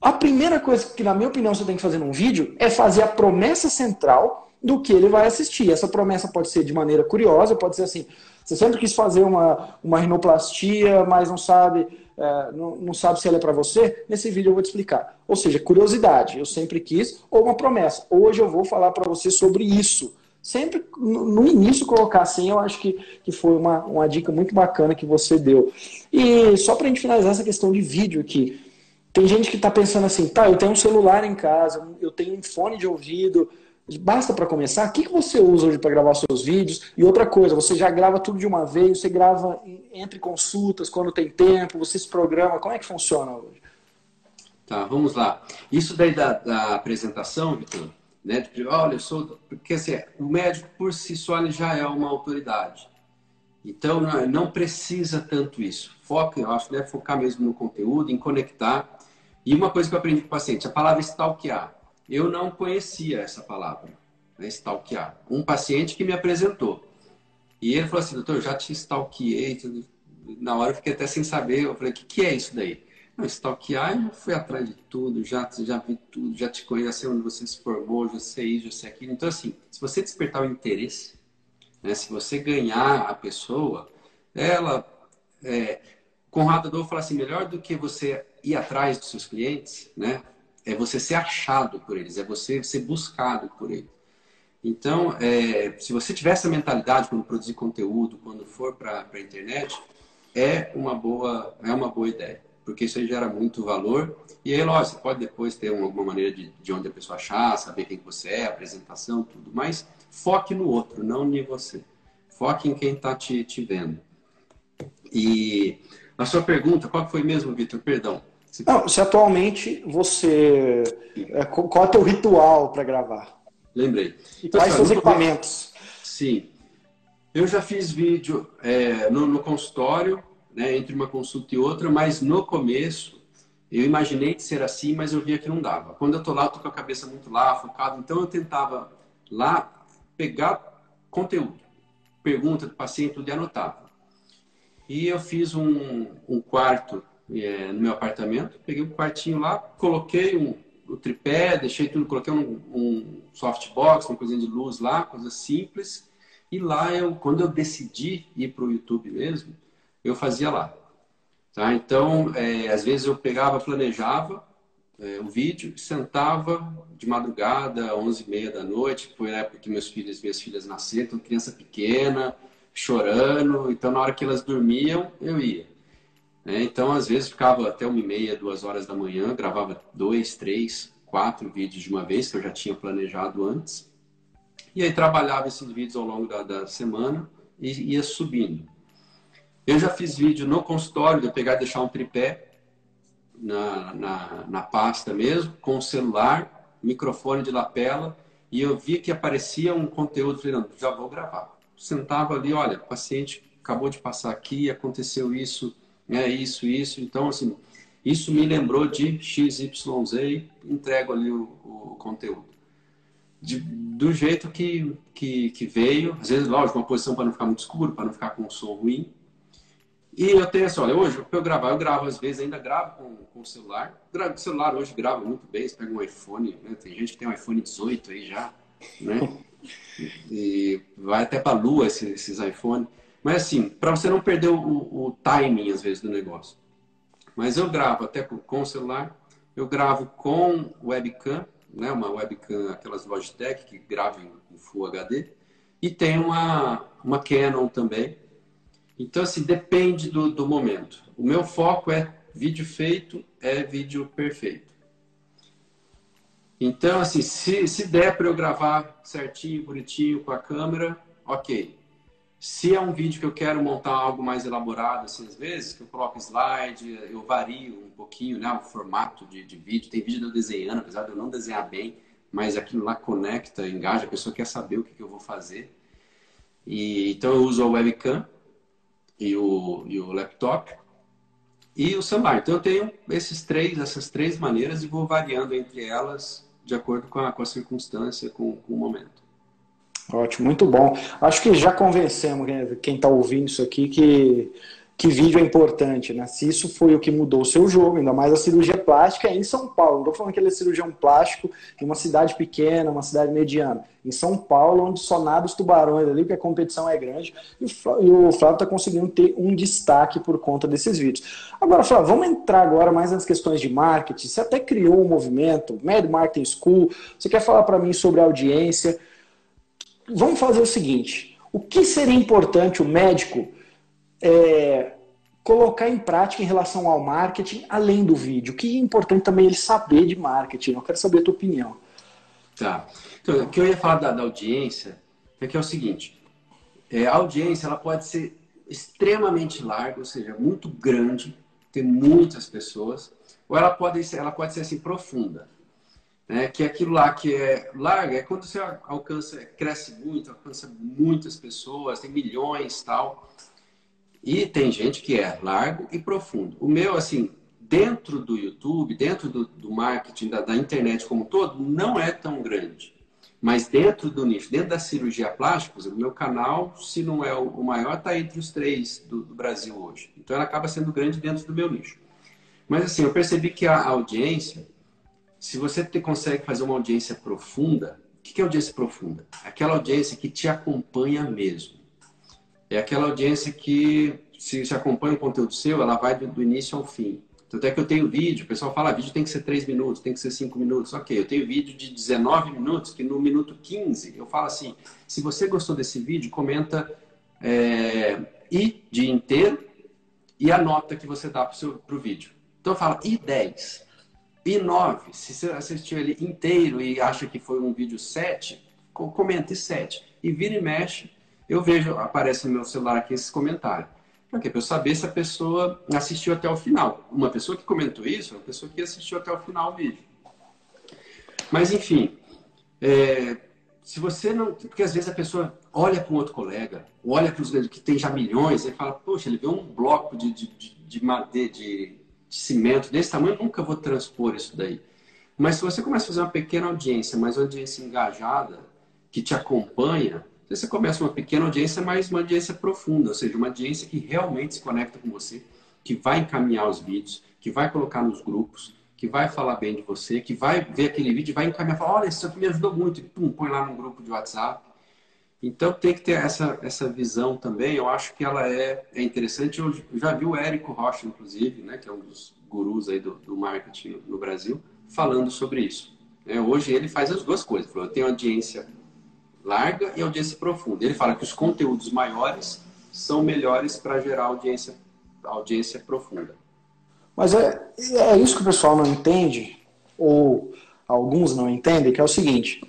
A primeira coisa que, na minha opinião, você tem que fazer num vídeo é fazer a promessa central do que ele vai assistir. Essa promessa pode ser de maneira curiosa, pode ser assim: você sempre quis fazer uma, uma rinoplastia, mas não sabe, é, não, não sabe se ela é para você. Nesse vídeo eu vou te explicar. Ou seja, curiosidade, eu sempre quis, ou uma promessa. Hoje eu vou falar para você sobre isso. Sempre no início colocar assim, eu acho que, que foi uma, uma dica muito bacana que você deu. E só para a gente finalizar essa questão de vídeo aqui, tem gente que está pensando assim, tá, eu tenho um celular em casa, eu tenho um fone de ouvido, Basta para começar. O que, que você usa hoje para gravar seus vídeos? E outra coisa, você já grava tudo de uma vez? Você grava entre consultas, quando tem tempo? Você se programa? Como é que funciona hoje? Tá, vamos lá. Isso daí da, da apresentação, Vitor, né? De, olha, eu sou. Porque assim, o médico por si só ele já é uma autoridade. Então não, não precisa tanto isso. Foca, eu acho, deve focar mesmo no conteúdo, em conectar. E uma coisa que eu aprendi com o paciente, a palavra stalkear eu não conhecia essa palavra, né, stalkear. Um paciente que me apresentou. E ele falou assim, doutor, eu já te stalkeei. Na hora eu fiquei até sem saber. Eu falei, o que, que é isso daí? Não, stalkear, eu fui atrás de tudo, já, já vi tudo, já te conheci onde você se formou, já sei isso, já sei aquilo. Então, assim, se você despertar o interesse, né, se você ganhar a pessoa, ela. É, Conrado Adolfo fala assim: melhor do que você ir atrás dos seus clientes, né? É você ser achado por eles, é você ser buscado por eles. Então, é, se você tiver essa mentalidade quando produzir conteúdo, quando for para a internet, é uma boa é uma boa ideia, porque isso aí gera muito valor. E aí, lógico, você pode depois ter alguma maneira de, de onde a pessoa achar, saber quem você é, apresentação, tudo. Mas foque no outro, não em você. Foque em quem está te, te vendo. E a sua pergunta, qual foi mesmo, Vitor? Perdão. Não, se atualmente você. É, qual é o teu ritual para gravar? Lembrei. E quais são os equipamentos? Sim. Eu já fiz vídeo é, no, no, consultório, né, entre uma consulta e outra, mas no começo eu imaginei de ser assim, mas eu via que não dava. Quando eu tô lá, eu tô com a cabeça muito lá, focado, então eu tentava lá pegar conteúdo, pergunta do paciente, tudo e anotava. E eu fiz um, um quarto é, no meu apartamento. Peguei um quartinho lá, coloquei um, o tripé, deixei tudo, coloquei um, um softbox, uma coisinha de luz lá, coisa simples. E lá eu, quando eu decidi ir para o YouTube mesmo, eu fazia lá. Tá? Então, é, às vezes eu pegava, planejava é, o vídeo, sentava de madrugada, 11h30 da noite, foi a época que meus filhos, minhas filhas nasceram, então criança pequena, chorando. Então, na hora que elas dormiam, eu ia. Né? Então, às vezes, ficava até uma e meia, duas horas da manhã, gravava dois, três, quatro vídeos de uma vez, que eu já tinha planejado antes. E aí trabalhava esses vídeos ao longo da, da semana e ia subindo. Eu já fiz vídeo no consultório, de eu pegar e deixar um tripé na, na, na pasta mesmo, com o celular, microfone de lapela, e eu vi que aparecia um conteúdo, falei, não, já vou gravar. Sentava ali, olha, o paciente acabou de passar aqui, aconteceu isso, é isso, isso. Então, assim, isso me lembrou de XYZ e entrego ali o, o conteúdo. De, do jeito que, que, que, veio, às vezes, lógico, uma posição para não ficar muito escuro, para não ficar com um som ruim. E eu tenho assim, olha, hoje, para eu gravar, eu gravo às vezes, ainda gravo com, com o celular. O celular hoje grava muito bem, você pega um iPhone, né? tem gente que tem um iPhone 18 aí já, né? E vai até para a lua esses, esses iPhones. Mas assim, para você não perder o, o, timing, às vezes, do negócio. Mas eu gravo até com, com celular, eu gravo com webcam, né, uma webcam, aquelas Logitech que gravam em Full HD, e tem uma, uma Canon também. Então, assim, depende do, do momento. O meu foco é vídeo feito, é vídeo perfeito. Então, assim, se, se der para eu gravar certinho, bonitinho com a câmera, ok. Se é um vídeo que eu quero montar algo mais elaborado, assim, às vezes, que eu coloco slide, eu vario um pouquinho né, o formato de, de vídeo. Tem vídeo de eu desenhando, apesar de eu não desenhar bem, mas aquilo lá conecta, engaja, a pessoa quer saber o que, que eu vou fazer. E, então eu uso a webcam e o, e o laptop e o celular. Então eu tenho esses três, essas três maneiras e vou variando entre elas de acordo com a, com a circunstância, com, com o momento. Ótimo, muito bom. Acho que já convencemos quem está ouvindo isso aqui que que vídeo é importante, né? Se isso foi o que mudou o seu jogo, ainda mais a cirurgia plástica é em São Paulo. Não estou falando que ele é cirurgião plástico em uma cidade pequena, uma cidade mediana. Em São Paulo, onde só nada os tubarões ali, porque a competição é grande, e o Flávio está conseguindo ter um destaque por conta desses vídeos. Agora, Flávio, vamos entrar agora mais nas questões de marketing. Você até criou um movimento, Mad Marketing School. Você quer falar para mim sobre audiência? Vamos fazer o seguinte: o que seria importante o médico é, colocar em prática em relação ao marketing, além do vídeo? O que é importante também ele saber de marketing? Eu quero saber a tua opinião. Tá. Então, o que eu ia falar da, da audiência é que é o seguinte: é, a audiência ela pode ser extremamente larga, ou seja, muito grande, ter muitas pessoas, ou ela pode ser, ela pode ser assim profunda. Né? Que é aquilo lá que é larga é quando você alcança, cresce muito, alcança muitas pessoas, tem milhões tal. E tem gente que é largo e profundo. O meu, assim, dentro do YouTube, dentro do, do marketing, da, da, internet como um todo, não é tão grande. Mas dentro do nicho, dentro da cirurgia plástica, o meu canal, se não é o maior, está entre os três do, do, Brasil hoje. Então ela acaba sendo grande dentro do meu nicho. Mas assim, eu percebi que a audiência, se você te, consegue fazer uma audiência profunda, o que, é audiência profunda? Aquela audiência que te acompanha mesmo. É aquela audiência que, se, você acompanha o conteúdo seu, ela vai do, início ao fim. Tanto é que eu tenho vídeo, o pessoal fala, ah, vídeo tem que ser 3 minutos, tem que ser 5 minutos. Ok, eu tenho vídeo de 19 minutos, que no minuto 15 eu falo assim, se você gostou desse vídeo, comenta é, I de inteiro e a nota que você dá para o vídeo. Então eu falo I10. B9, se você assistiu ele inteiro e acha que foi um vídeo 7, comente 7. E vira e mexe, eu vejo, aparece no meu celular aqui esse comentário. Para quê? Para eu saber se a pessoa assistiu até o final. Uma pessoa que comentou isso é uma pessoa que assistiu até o final o vídeo. Mas, enfim, é, se você não. Porque às vezes a pessoa olha para um outro colega, olha para os que tem já milhões, e fala, poxa, ele vê um bloco de, de, de, de, de de cimento desse tamanho, nunca vou transpor isso daí. Mas se você começa a fazer uma pequena audiência, mas uma audiência engajada, que te acompanha, você começa uma pequena audiência, mas uma audiência profunda, ou seja, uma audiência que realmente se conecta com você, que vai encaminhar os vídeos, que vai colocar nos grupos, que vai falar bem de você, que vai ver aquele vídeo e vai encaminhar, falar, olha, isso aqui me ajudou muito, e pum, põe lá no grupo de WhatsApp. Então tem que ter essa, essa visão também, eu acho que ela é, é interessante. Eu já vi o Érico Rocha, inclusive, né, que é um dos gurus aí do, do marketing no Brasil, falando sobre isso. É, hoje ele faz as duas coisas. Eu tenho audiência larga e audiência profunda. Ele fala que os conteúdos maiores são melhores para gerar audiência, audiência profunda. Mas é, é isso que o pessoal não entende, ou alguns não entendem, que é o seguinte.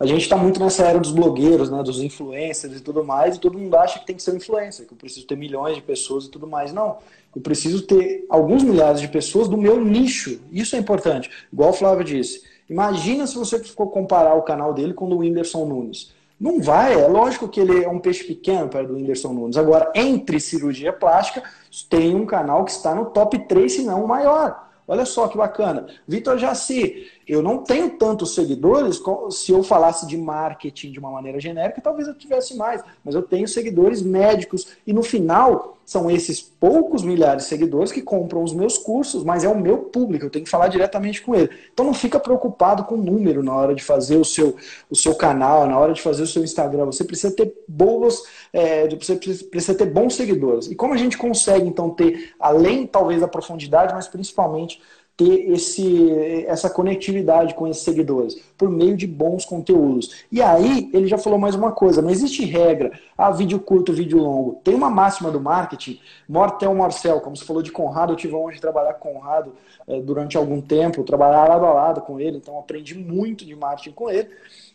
A gente está muito nessa era dos blogueiros, né, dos influencers e tudo mais, e todo mundo acha que tem que ser um influencer, que eu preciso ter milhões de pessoas e tudo mais. Não, eu preciso ter alguns milhares de pessoas do meu nicho. Isso é importante. Igual o Flávio disse. Imagina se você for comparar o canal dele com o do Whindersson Nunes. Não vai, é lógico que ele é um peixe pequeno para do Whindersson Nunes. Agora, entre cirurgia plástica, tem um canal que está no top 3, se não o maior. Olha só que bacana. Vitor Jaci, eu não tenho tantos seguidores, se eu falasse de marketing de uma maneira genérica, talvez eu tivesse mais, mas eu tenho seguidores médicos e no final são esses poucos milhares de seguidores que compram os meus cursos, mas é o meu público, eu tenho que falar diretamente com ele. Então não fica preocupado com o número na hora de fazer o seu, o seu canal, na hora de fazer o seu Instagram. Você precisa ter boas, é, você precisa ter bons seguidores. E como a gente consegue então ter, além talvez da profundidade, mas principalmente ter esse, essa conectividade com esses seguidores por meio de bons conteúdos. E aí, ele já falou mais uma coisa: não existe regra, ah, vídeo curto, vídeo longo. Tem uma máxima do marketing, Mortel Marcel, como você falou de Conrado, eu tive a honra de trabalhar com Conrado eh, durante algum tempo, trabalhar lado a lado com ele, então aprendi muito de marketing com ele.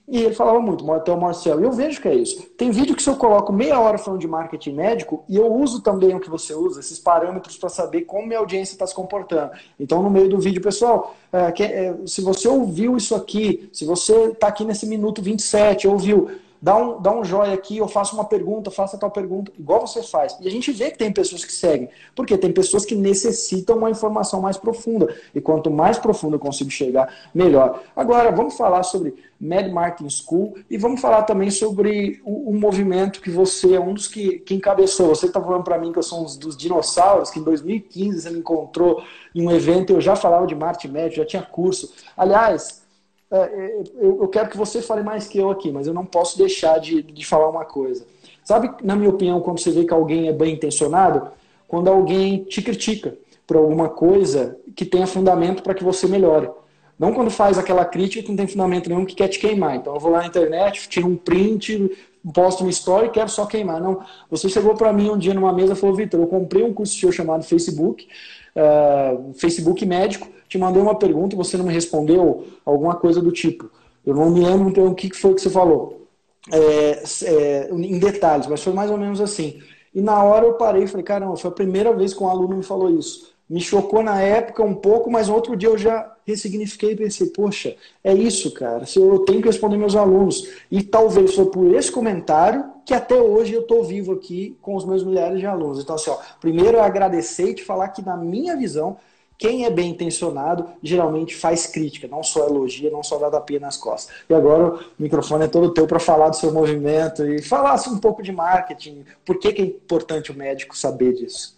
E ele falava muito, até o Marcel. E eu vejo que é isso. Tem vídeo que se eu coloco meia hora falando de marketing médico, e eu uso também o que você usa, esses parâmetros para saber como minha audiência está se comportando. Então, no meio do vídeo, pessoal, é, é, se você ouviu isso aqui, se você está aqui nesse minuto 27, ouviu dá um, dá um joia aqui, eu faço uma pergunta, faça tal pergunta, igual você faz. E a gente vê que tem pessoas que seguem, porque tem pessoas que necessitam uma informação mais profunda. E quanto mais profundo eu consigo chegar, melhor. Agora, vamos falar sobre Mad Marketing School e vamos falar também sobre o, o movimento que você é um dos que, que encabeçou. Você está falando para mim que eu sou um dos dinossauros, que em 2015 você me encontrou em um evento, eu já falava de marketing médio, já tinha curso. Aliás, eu, quero que você fale mais que eu aqui, mas eu não posso deixar de, de falar uma coisa. Sabe, na minha opinião, quando você vê que alguém é bem intencionado? Quando alguém te critica por alguma coisa que tenha fundamento para que você melhore. Não quando faz aquela crítica que não tem fundamento nenhum que quer te queimar. Então eu vou lá na internet, tiro um print, posto uma story e quero só queimar. Não, você chegou para mim um dia numa mesa e falou, Vitor, eu comprei um curso seu chamado Facebook, uh, Facebook Médico, te mandei uma pergunta e você não me respondeu alguma coisa do tipo. Eu não me lembro então o que foi que você falou é, é, em detalhes, mas foi mais ou menos assim. E na hora eu parei e falei, caramba, foi a primeira vez que um aluno me falou isso. Me chocou na época um pouco, mas outro dia eu já ressignifiquei e pensei, poxa, é isso, cara. Eu tenho que responder meus alunos. E talvez foi por esse comentário que até hoje eu estou vivo aqui com os meus milhares de alunos. Então, assim, ó, primeiro eu agradecer e te falar que, na minha visão, quem é bem intencionado geralmente faz crítica, não só elogia, não só dá tapinha nas costas. E agora o microfone é todo teu para falar do seu movimento e falar um pouco de marketing. Por que, que é importante o médico saber disso?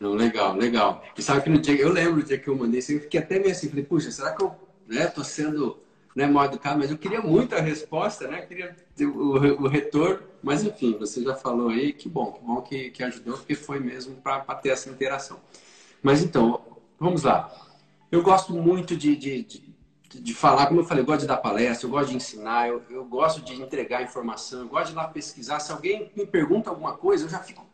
Não, legal, legal. E sabe que no dia, eu lembro do dia que eu mandei, eu fiquei até meio assim, falei, puxa, será que eu né, sendo né, mal educado? Mas eu queria muito a resposta, né? Queria ter o, o retorno. Mas enfim, você já falou aí, que bom, que bom que, que ajudou, porque foi mesmo para ter essa interação. Mas então, Vamos lá. Eu gosto muito de, de, de, de, falar, como eu falei, eu gosto de dar palestra, eu gosto de ensinar, eu, eu gosto de entregar informação, eu gosto de ir lá pesquisar. Se alguém me pergunta alguma coisa, eu já fico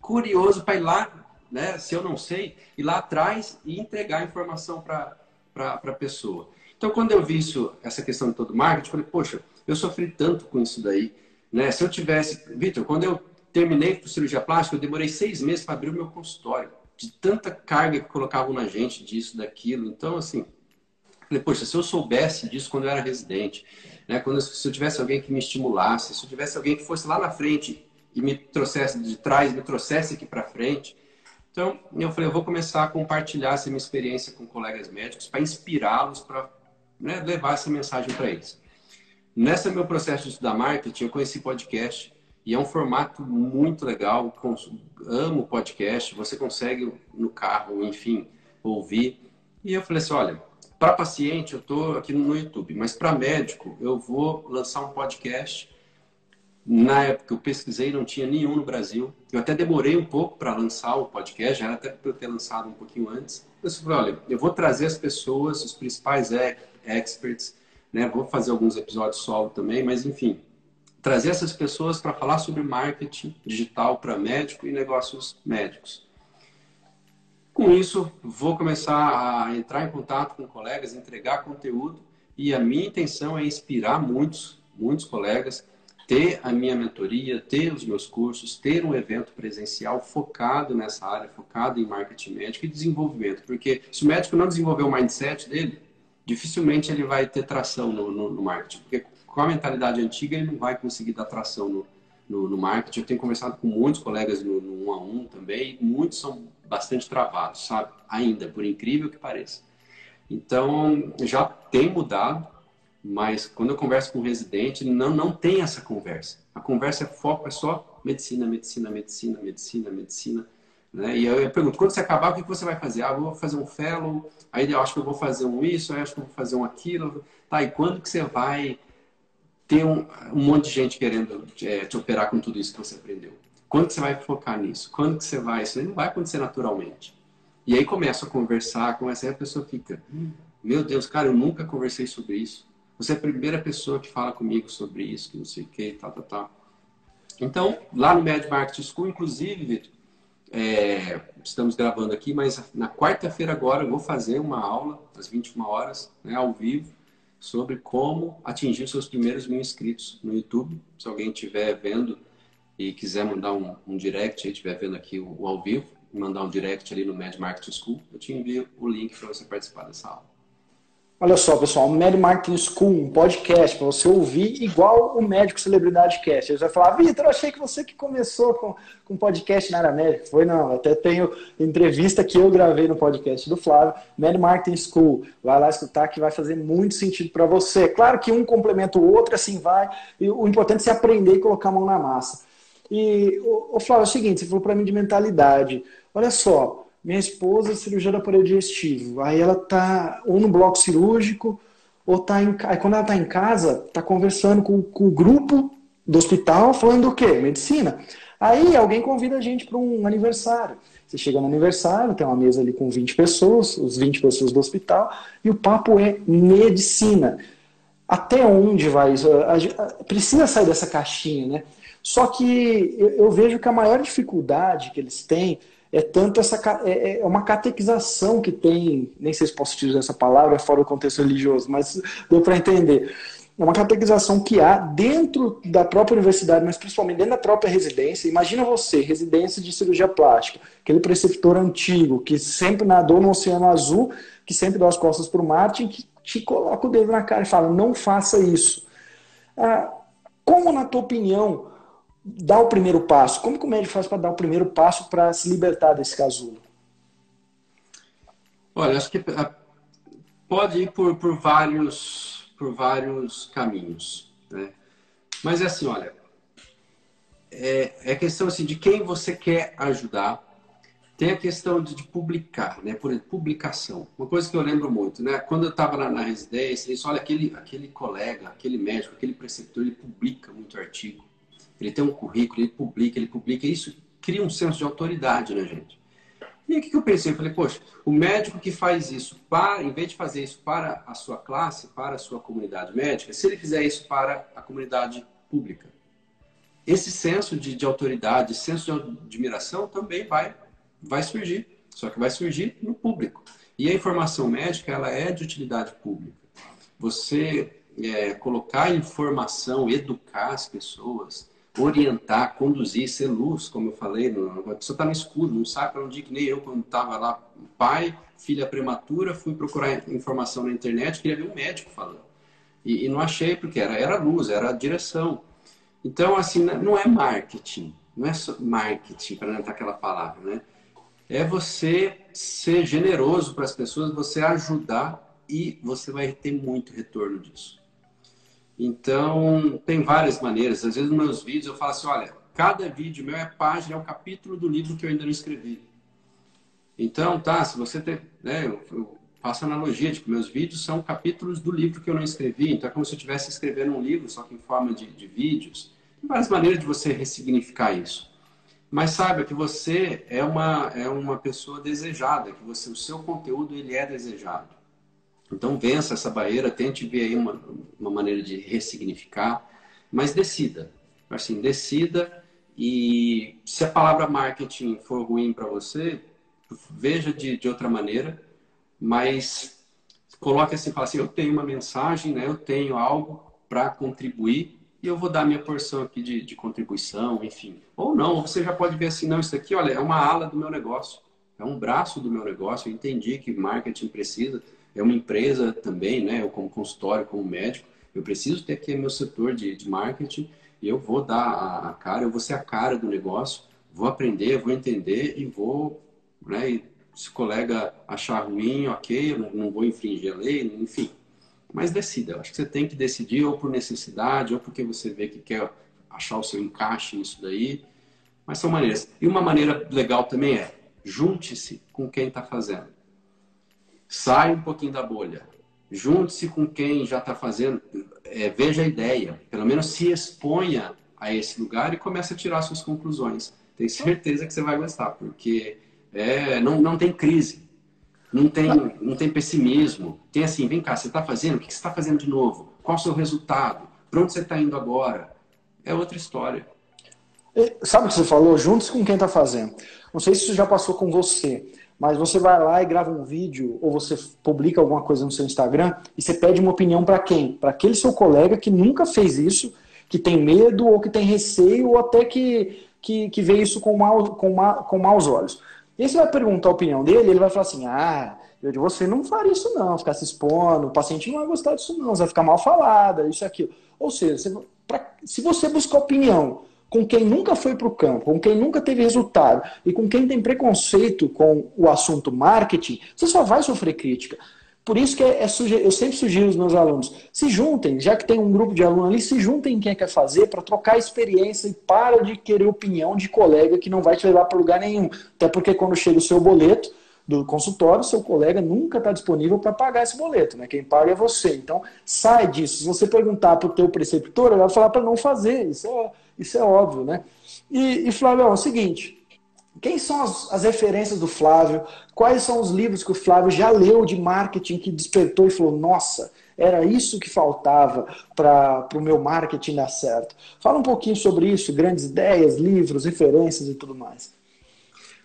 curioso para ir lá, né, se eu não sei, ir lá atrás e entregar informação para a pessoa. Então, quando eu vi isso, essa questão de todo marketing, eu falei, poxa, eu sofri tanto com isso daí. Né? Se eu tivesse. Vitor, quando eu terminei com cirurgia plástica, eu demorei seis meses para abrir o meu consultório de tanta carga que colocavam na gente disso, daquilo. Então, assim, falei, poxa, se eu soubesse disso quando eu era residente, né, quando se eu tivesse alguém que me estimulasse, se eu tivesse alguém que fosse lá na frente e me trouxesse de trás, me trouxesse aqui para frente. Então, eu falei, eu vou começar a compartilhar essa minha experiência com colegas médicos para inspirá-los, para né, levar essa mensagem para eles. Nesse meu processo de estudar marketing, eu conheci podcast e é um formato muito legal. Amo podcast. Você consegue no carro, enfim, ouvir. E eu falei assim: olha, para paciente eu estou aqui no YouTube, mas para médico eu vou lançar um podcast. Na época eu pesquisei, não tinha nenhum no Brasil. Eu até demorei um pouco para lançar o podcast, já era até para eu ter lançado um pouquinho antes. Eu falei: olha, eu vou trazer as pessoas, os principais experts, né? Vou fazer alguns episódios solo também, mas enfim, trazer essas pessoas para falar sobre marketing digital para médico e negócios médicos. Com isso, vou começar a entrar em contato com colegas, entregar conteúdo e a minha intenção é inspirar muitos, muitos colegas, ter a minha mentoria, ter os meus cursos, ter um evento presencial focado nessa área, focado em marketing médico e desenvolvimento, porque se o médico não desenvolver o mindset dele, dificilmente ele vai ter tração no, no, no marketing, porque com a mentalidade antiga, ele não vai conseguir dar tração no, no, no marketing. Eu tenho conversado com muitos colegas no, no um a um também, muitos são bastante travados, sabe? Ainda, por incrível que pareça. Então, já tem mudado, mas quando eu converso com um residente, não, não tem essa conversa. A conversa é foco, é só medicina, medicina, medicina, medicina, medicina. Né? E eu, eu pergunto, quando você acabar, o que você vai fazer? Ah, vou fazer um fellow, aí eu acho que eu vou fazer um isso, aí eu acho que eu vou fazer um aquilo. Tá, e quando que você vai tem um, um monte de gente querendo é, te operar com tudo isso que você aprendeu. Quando que você vai focar nisso? Quando que você vai? Isso não vai acontecer naturalmente. E aí começa a conversar, começa aí a pessoa fica, meu Deus, cara, eu nunca conversei sobre isso. Você é a primeira pessoa que fala comigo sobre isso, que não sei o que, tal, tal, tal. Então, lá no Med Marketing School, inclusive, Vitor, é, estamos gravando aqui, mas na quarta-feira agora eu vou fazer uma aula, às 21 horas, né, ao vivo, sobre como atingir seus primeiros mil inscritos no YouTube. Se alguém estiver vendo e quiser mandar um, um direct, estiver vendo aqui o, o, ao vivo, mandar um direct ali no Mad Marketing School, eu te envio o link para você participar dessa aula. Olha só, pessoal, o Mad Marketing School, um podcast para você ouvir igual o Médico Celebridade Cast. Ele vai falar, Vitor, eu achei que você que começou com, com podcast na área médica. Foi não, até tenho entrevista que eu gravei no podcast do Flávio, Mad Marketing School. Vai lá escutar que vai fazer muito sentido para você. Claro que um complementa o outro, assim vai. E o importante é aprender e colocar a mão na massa. E, o, o Flávio, é o seguinte, você falou para mim de mentalidade. Olha só, minha esposa é cirurgiã do aparelho digestivo. Aí ela tá ou no bloco cirúrgico, ou tá em aí quando ela tá em casa, tá conversando com, com o grupo do hospital, falando do quê? Medicina. Aí alguém convida a gente para um aniversário. Você chega no aniversário, tem uma mesa ali com 20 pessoas, os 20 pessoas do hospital, e o papo é medicina. Até onde vai isso? Precisa sair dessa caixinha, né? Só que eu vejo que a maior dificuldade que eles têm é tanto essa é, é uma catequização que tem, nem sei se posso utilizar essa palavra, é fora do contexto religioso, mas deu para entender. É uma catequização que há dentro da própria universidade, mas principalmente dentro da própria residência. Imagina você, residência de cirurgia plástica, aquele preceptor antigo que sempre nadou no oceano azul, que sempre dá as costas para o Martin, que te coloca o dedo na cara e fala: não faça isso. Ah, como, na tua opinião, dar o primeiro passo? Como que o médico faz para dar o primeiro passo para se libertar desse casulo? Olha, acho que ah, pode ir por, por, vários, por vários caminhos. Né? Mas é assim, olha, é, é questão assim, de quem você quer ajudar. Tem a questão de, de publicar, né? Por publicação. Uma coisa que eu lembro muito, né? Quando eu estava na, na residência, isso, olha, aquele, aquele colega, aquele médico, aquele preceptor, ele publica muito artigo ele tem um currículo, ele publica, ele publica, isso cria um senso de autoridade na gente. E o que, que eu pensei? Eu falei, poxa, o médico que faz isso, para, em vez de fazer isso para a sua classe, para a sua comunidade médica, se ele fizer isso para a comunidade pública, esse senso de, de autoridade, senso de admiração também vai, vai surgir, só que vai surgir no público. E a informação médica, ela é de utilidade pública. Você é, colocar informação, educar as pessoas, orientar, conduzir, ser luz, como eu falei. A pessoa está no escuro, não sabe para onde que nem eu quando estava lá, pai, filha prematura, fui procurar informação na internet, queria ver um médico falando. E, e não achei, porque era, era luz, era direção. Então, assim, não é marketing, não é marketing, para não aquela palavra, né? É você ser generoso para as pessoas, você ajudar e você vai ter muito retorno disso. Então, tem várias maneiras. Às vezes, nos meus vídeos, eu falo assim: olha, cada vídeo meu é página, é o capítulo do livro que eu ainda não escrevi. Então, tá, se você tem. Né, eu, eu faço analogia de que meus vídeos são capítulos do livro que eu não escrevi. Então, é como se eu estivesse escrevendo um livro, só que em forma de, de vídeos. Tem várias maneiras de você ressignificar isso. Mas saiba que você é uma, é uma pessoa desejada, que você, o seu conteúdo ele é desejado. Então vença essa barreira, tente ver aí uma, uma maneira de ressignificar, mas decida. Assim, decida e se a palavra marketing for ruim para você, veja de, de outra maneira, mas coloque assim, fala assim, eu tenho uma mensagem, né? eu tenho algo para contribuir e eu vou dar minha porção aqui de, de contribuição, enfim. Ou não, você já pode ver assim, não, isso aqui, olha, é uma ala do meu negócio, é um braço do meu negócio, eu entendi que marketing precisa, é uma empresa também, né? Eu como consultório, como médico, eu preciso ter aqui meu setor de, de marketing e eu vou dar a, a, cara, eu vou ser a cara do negócio, vou aprender, vou entender e vou, né? E se o colega achar ruim, ok, eu não, vou infringir a lei, enfim. Mas decida, eu acho que você tem que decidir ou por necessidade ou porque você vê que quer achar o seu encaixe nisso daí. Mas são maneiras. E uma maneira legal também é junte-se com quem está fazendo. Sai um pouquinho da bolha. Junte-se com quem já está fazendo, é, veja a ideia, pelo menos se exponha a esse lugar e comece a tirar suas conclusões. Tenho certeza que você vai gostar, porque é, não, não tem crise, não tem, não tem pessimismo. Tem assim, vem cá, você está fazendo? O que você está fazendo de novo? Qual o seu resultado? Para onde você está indo agora? É outra história. Sabe o que você falou? Juntos com quem está fazendo. Não sei se isso já passou com você. Mas você vai lá e grava um vídeo ou você publica alguma coisa no seu Instagram e você pede uma opinião para quem? Para aquele seu colega que nunca fez isso, que tem medo ou que tem receio ou até que, que, que vê isso com, mal, com, ma, com maus olhos. E você vai perguntar a opinião dele, ele vai falar assim: ah, Eu de você não faria isso não, ficar se expondo, o paciente não vai gostar disso não, você vai ficar mal falada, isso e aquilo. Ou seja, você, pra, se você buscar opinião com quem nunca foi para o campo, com quem nunca teve resultado e com quem tem preconceito com o assunto marketing, você só vai sofrer crítica. Por isso que é, é eu sempre sugiro aos meus alunos, se juntem, já que tem um grupo de alunos ali, se juntem em quem quer fazer para trocar experiência e para de querer opinião de colega que não vai te levar para lugar nenhum. Até porque quando chega o seu boleto do consultório, seu colega nunca está disponível para pagar esse boleto, né? Quem paga é você. Então, sai disso. Se você perguntar para o teu preceptor, ele vai falar para não fazer. Isso é, isso é óbvio, né? E, e Flávio, é o seguinte, quem são as, as, referências do Flávio? Quais são os livros que o Flávio já leu de marketing que despertou e falou: nossa, era isso que faltava para o meu marketing dar certo? Fala um pouquinho sobre isso, grandes ideias, livros, referências e tudo mais.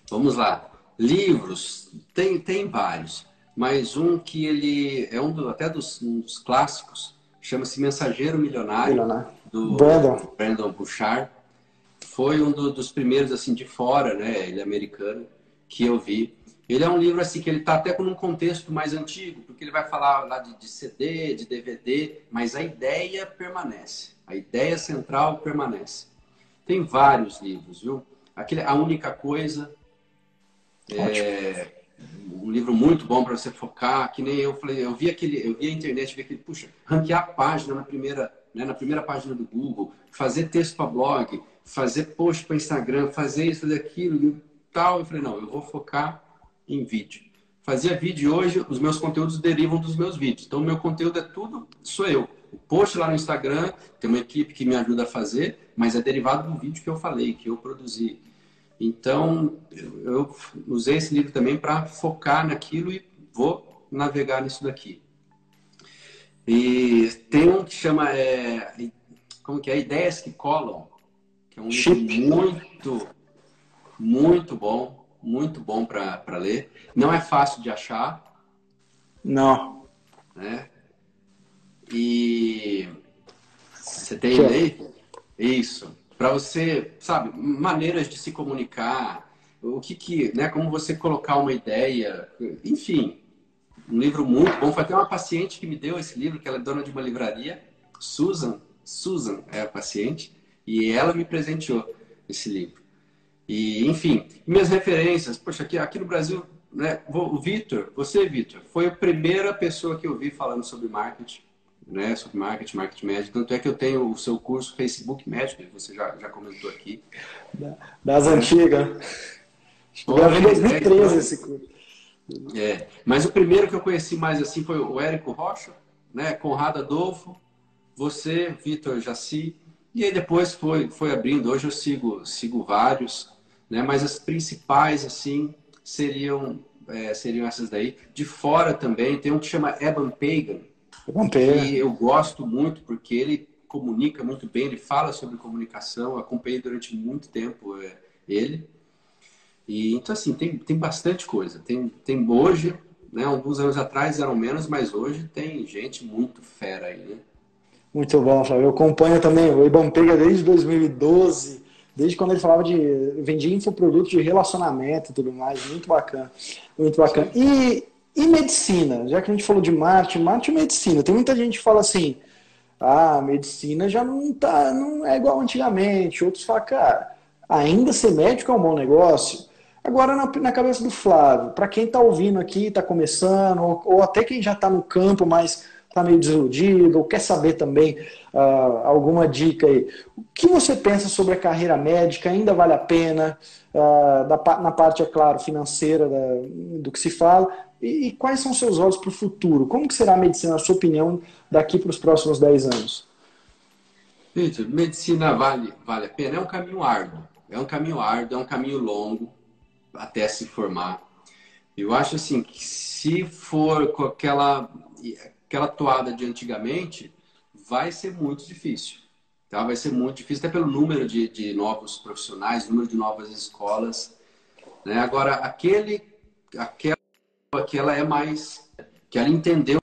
Vamos lá. Livros, tem, tem vários, mas um que ele é um do, até dos, um dos clássicos, chama-se Mensageiro Milionário, Milionário. Do Brandon, Brandon Bouchard foi um do, dos primeiros assim de fora, né? Ele é americano que eu vi. Ele é um livro assim que ele está até com um contexto mais antigo, porque ele vai falar lá de, de, CD, de DVD, mas a ideia permanece. A ideia central permanece. Tem vários livros, viu? Aquele, a única coisa é um livro muito bom para você focar, que nem eu falei, eu vi aquele, eu vi a internet, vi aquele, puxa, ranquear a página na primeira, né, na primeira página do Google, fazer texto para blog, fazer post para Instagram, fazer isso, fazer aquilo e tal. Eu falei, não, eu vou focar em vídeo. Fazia vídeo hoje, os meus conteúdos derivam dos meus vídeos. Então, o meu conteúdo é tudo, sou eu. O post lá no Instagram, tem uma equipe que me ajuda a fazer, mas é derivado do vídeo que eu falei, que eu produzi. Então, eu usei esse livro também para focar naquilo e vou navegar nisso daqui. E tem um que chama, é, como que é? Ideias que Colam, que é um Chip. livro muito, muito bom, muito bom para ler. Não é fácil de achar. Não. Né? E você tem aí? Isso. Para você, sabe, maneiras de se comunicar, o que que, né, como você colocar uma ideia, enfim, um livro muito bom. Foi até uma paciente que me deu esse livro, que ela é dona de uma livraria, Susan, Susan é a paciente, e ela me presenteou esse livro. E, enfim, minhas referências, poxa, aqui, aqui no Brasil, né, o Vitor, você, Vitor, foi a primeira pessoa que eu vi falando sobre marketing, né, sobre marketing, marketing médico. Tanto é que eu tenho o seu curso Facebook Médico, que você já, já comentou aqui. Das antigas. Em 2013 esse curso. É, mas o primeiro que eu conheci mais assim foi o Érico Rocha, né, Conrado Adolfo, você, Vitor Jaci, e aí depois foi, foi abrindo. Hoje eu sigo, sigo vários, né? Mas as principais, assim, seriam, é, seriam essas daí. De fora também, tem um que chama Evan Pagan. Evan Pagan. Que eu gosto muito, porque ele comunica muito bem, ele fala sobre comunicação. acompanhei durante muito tempo é, ele. E, então, assim, tem, tem bastante coisa. Tem, tem hoje, né? Alguns anos atrás eram menos, mas hoje tem gente muito fera aí, né? Muito bom, Flávio. Eu acompanho também o Ibam Pega desde 2012, desde quando ele falava de vendia infoprodutos de relacionamento e tudo mais. Muito bacana. Muito bacana. E, e medicina? Já que a gente falou de marketing, marketing e medicina. Tem muita gente que fala assim: ah, medicina já não, tá, não é igual antigamente. Outros falam, cara, ainda ser médico é um bom negócio. Agora, na, na cabeça do Flávio, para quem está ouvindo aqui, está começando, ou, ou até quem já está no campo, mas está meio desiludido ou quer saber também uh, alguma dica aí. O que você pensa sobre a carreira médica? Ainda vale a pena? Uh, da, na parte, é claro, financeira da, do que se fala. E, e quais são seus olhos para o futuro? Como que será a medicina, na sua opinião, daqui para os próximos 10 anos? Vitor, medicina vale, vale a pena? É um caminho árduo. É um caminho árduo, é um caminho longo até se formar. Eu acho assim que se for com aquela aquela toada de antigamente, vai ser muito difícil. Tá? Vai ser muito difícil, até pelo número de, de novos profissionais, número de novas escolas. Né? Agora, aquele, aquela, aquela é mais. que ela entendeu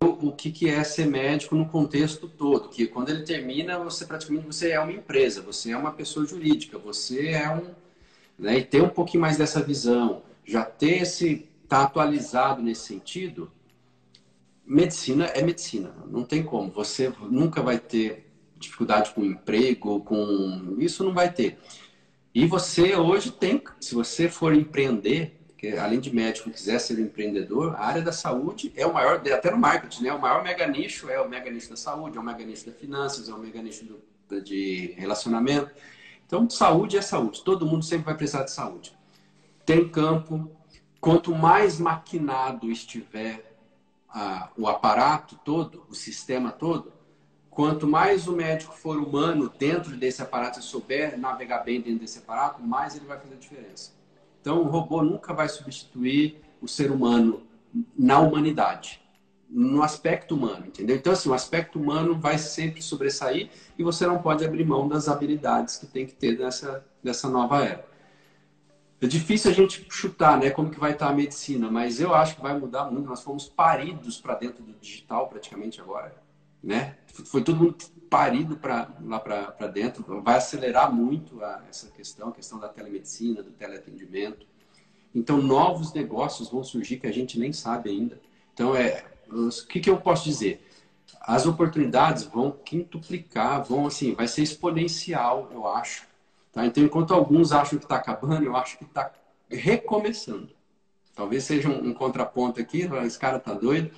o que, que é ser médico no contexto todo, que quando ele termina, você praticamente você é uma empresa, você é uma pessoa jurídica, você é um. Né, e ter um pouquinho mais dessa visão, já ter esse está atualizado nesse sentido, medicina é medicina, não tem como. Você nunca vai ter dificuldade com emprego, com isso não vai ter. E você hoje tem, se você for empreender, que além de médico quiser ser empreendedor, a área da saúde é o maior, até no marketing, né? O maior mega nicho é o mega nicho da saúde, é o mega nicho da finanças, é o mega nicho do, de relacionamento. Então, saúde é saúde. Todo mundo sempre vai precisar de saúde. Tem campo. Quanto mais maquinado estiver ah, o aparato todo, o sistema todo, Quanto mais o médico for humano dentro desse aparato e souber navegar bem dentro desse aparato, mais ele vai fazer diferença. Então, o robô nunca vai substituir o ser humano na humanidade, no aspecto humano, entendeu? Então, assim, o aspecto humano vai sempre sobressair e você não pode abrir mão das habilidades que tem que ter nessa, nessa nova era. É difícil a gente chutar, né, como que vai estar a medicina, mas eu acho que vai mudar muito. Nós fomos paridos para dentro do digital praticamente agora né? Foi todo mundo parido para lá para dentro. Vai acelerar muito a, essa questão, a questão da telemedicina, do teleatendimento. Então, novos negócios vão surgir que a gente nem sabe ainda. Então, é, o que, que eu posso dizer? As oportunidades vão quintuplicar, vão assim, vai ser exponencial, eu acho. Tá? Então, enquanto alguns acham que está acabando, eu acho que está recomeçando. Talvez seja um, um contraponto aqui, esse cara está doido,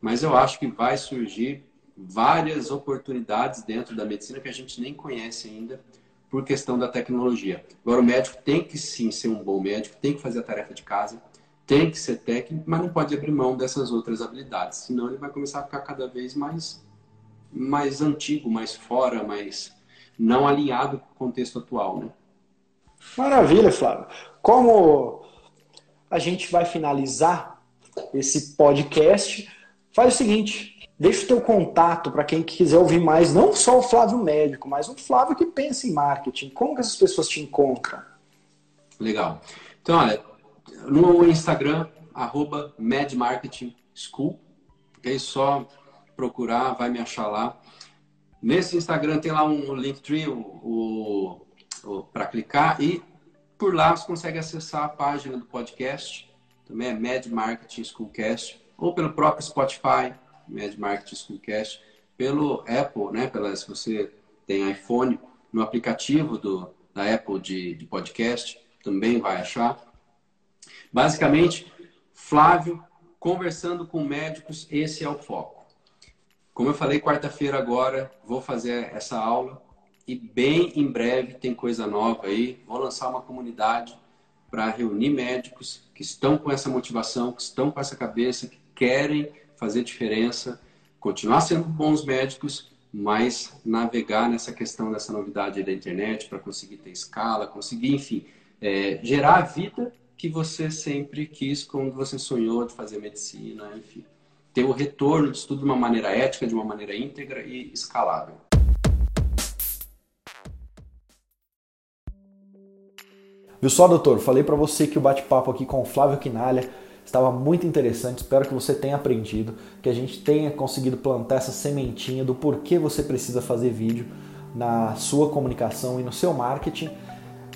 mas eu acho que vai surgir várias oportunidades dentro da medicina que a gente nem conhece ainda por questão da tecnologia. Agora, o médico tem que sim ser um bom médico, tem que fazer a tarefa de casa, tem que ser técnico, mas não pode abrir mão dessas outras habilidades, senão ele vai começar a ficar cada vez mais, mais antigo, mais fora, mais não alinhado com o contexto atual. Né? Maravilha, Flávio. Como a gente vai finalizar esse podcast, faz o seguinte: Deixa o teu contato para quem quiser ouvir mais, não só o Flávio médico, mas um Flávio que pensa em marketing. Como que essas pessoas te encontram? Legal. Então, olha, no Instagram, arroba MadMarketingSchool, ok? Só procurar, vai me achar lá. Nesse Instagram tem lá um o, o, o para clicar e por lá você consegue acessar a página do podcast, também é Mad Marketing Schoolcast, ou pelo próprio Spotify, Med Market Schoolcast, pelo Apple, né? Pela, se você tem iPhone, no aplicativo do, da Apple de, de podcast, também vai achar. Basicamente, Flávio conversando com médicos, esse é o foco. Como eu falei, quarta-feira agora vou fazer essa aula e bem em breve tem coisa nova aí. Vou lançar uma comunidade para reunir médicos que estão com essa motivação, que estão com essa cabeça, que querem fazer diferença, continuar sendo bons médicos, mas navegar nessa questão dessa novidade da internet para conseguir ter escala, conseguir, enfim, é, gerar vida que você sempre quis quando você sonhou de fazer medicina, enfim. Ter o retorno de tudo de uma maneira ética, de uma maneira íntegra e escalável. Viu só, doutor? Falei para você que o bate-papo aqui com o Flávio Quinalha Estava muito interessante, espero que você tenha aprendido, que a gente tenha conseguido plantar essa sementinha do porquê você precisa fazer vídeo na sua comunicação e no seu marketing.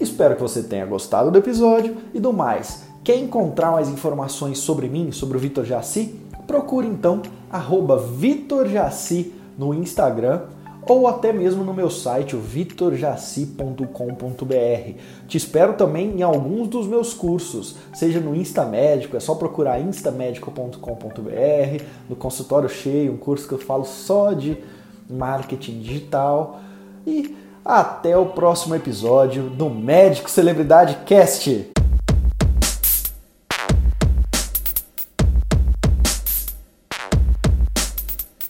Espero que você tenha gostado do episódio e do mais. Quer encontrar mais informações sobre mim, sobre o Vitor Jaci? Procure então arroba Vitor Jaci no Instagram ou até mesmo no meu site, vitorjaci.com.br. Te espero também em alguns dos meus cursos, seja no Insta Médico, é só procurar instamédico.com.br, no consultório cheio, um curso que eu falo só de marketing digital. E até o próximo episódio do Médico Celebridade Cast.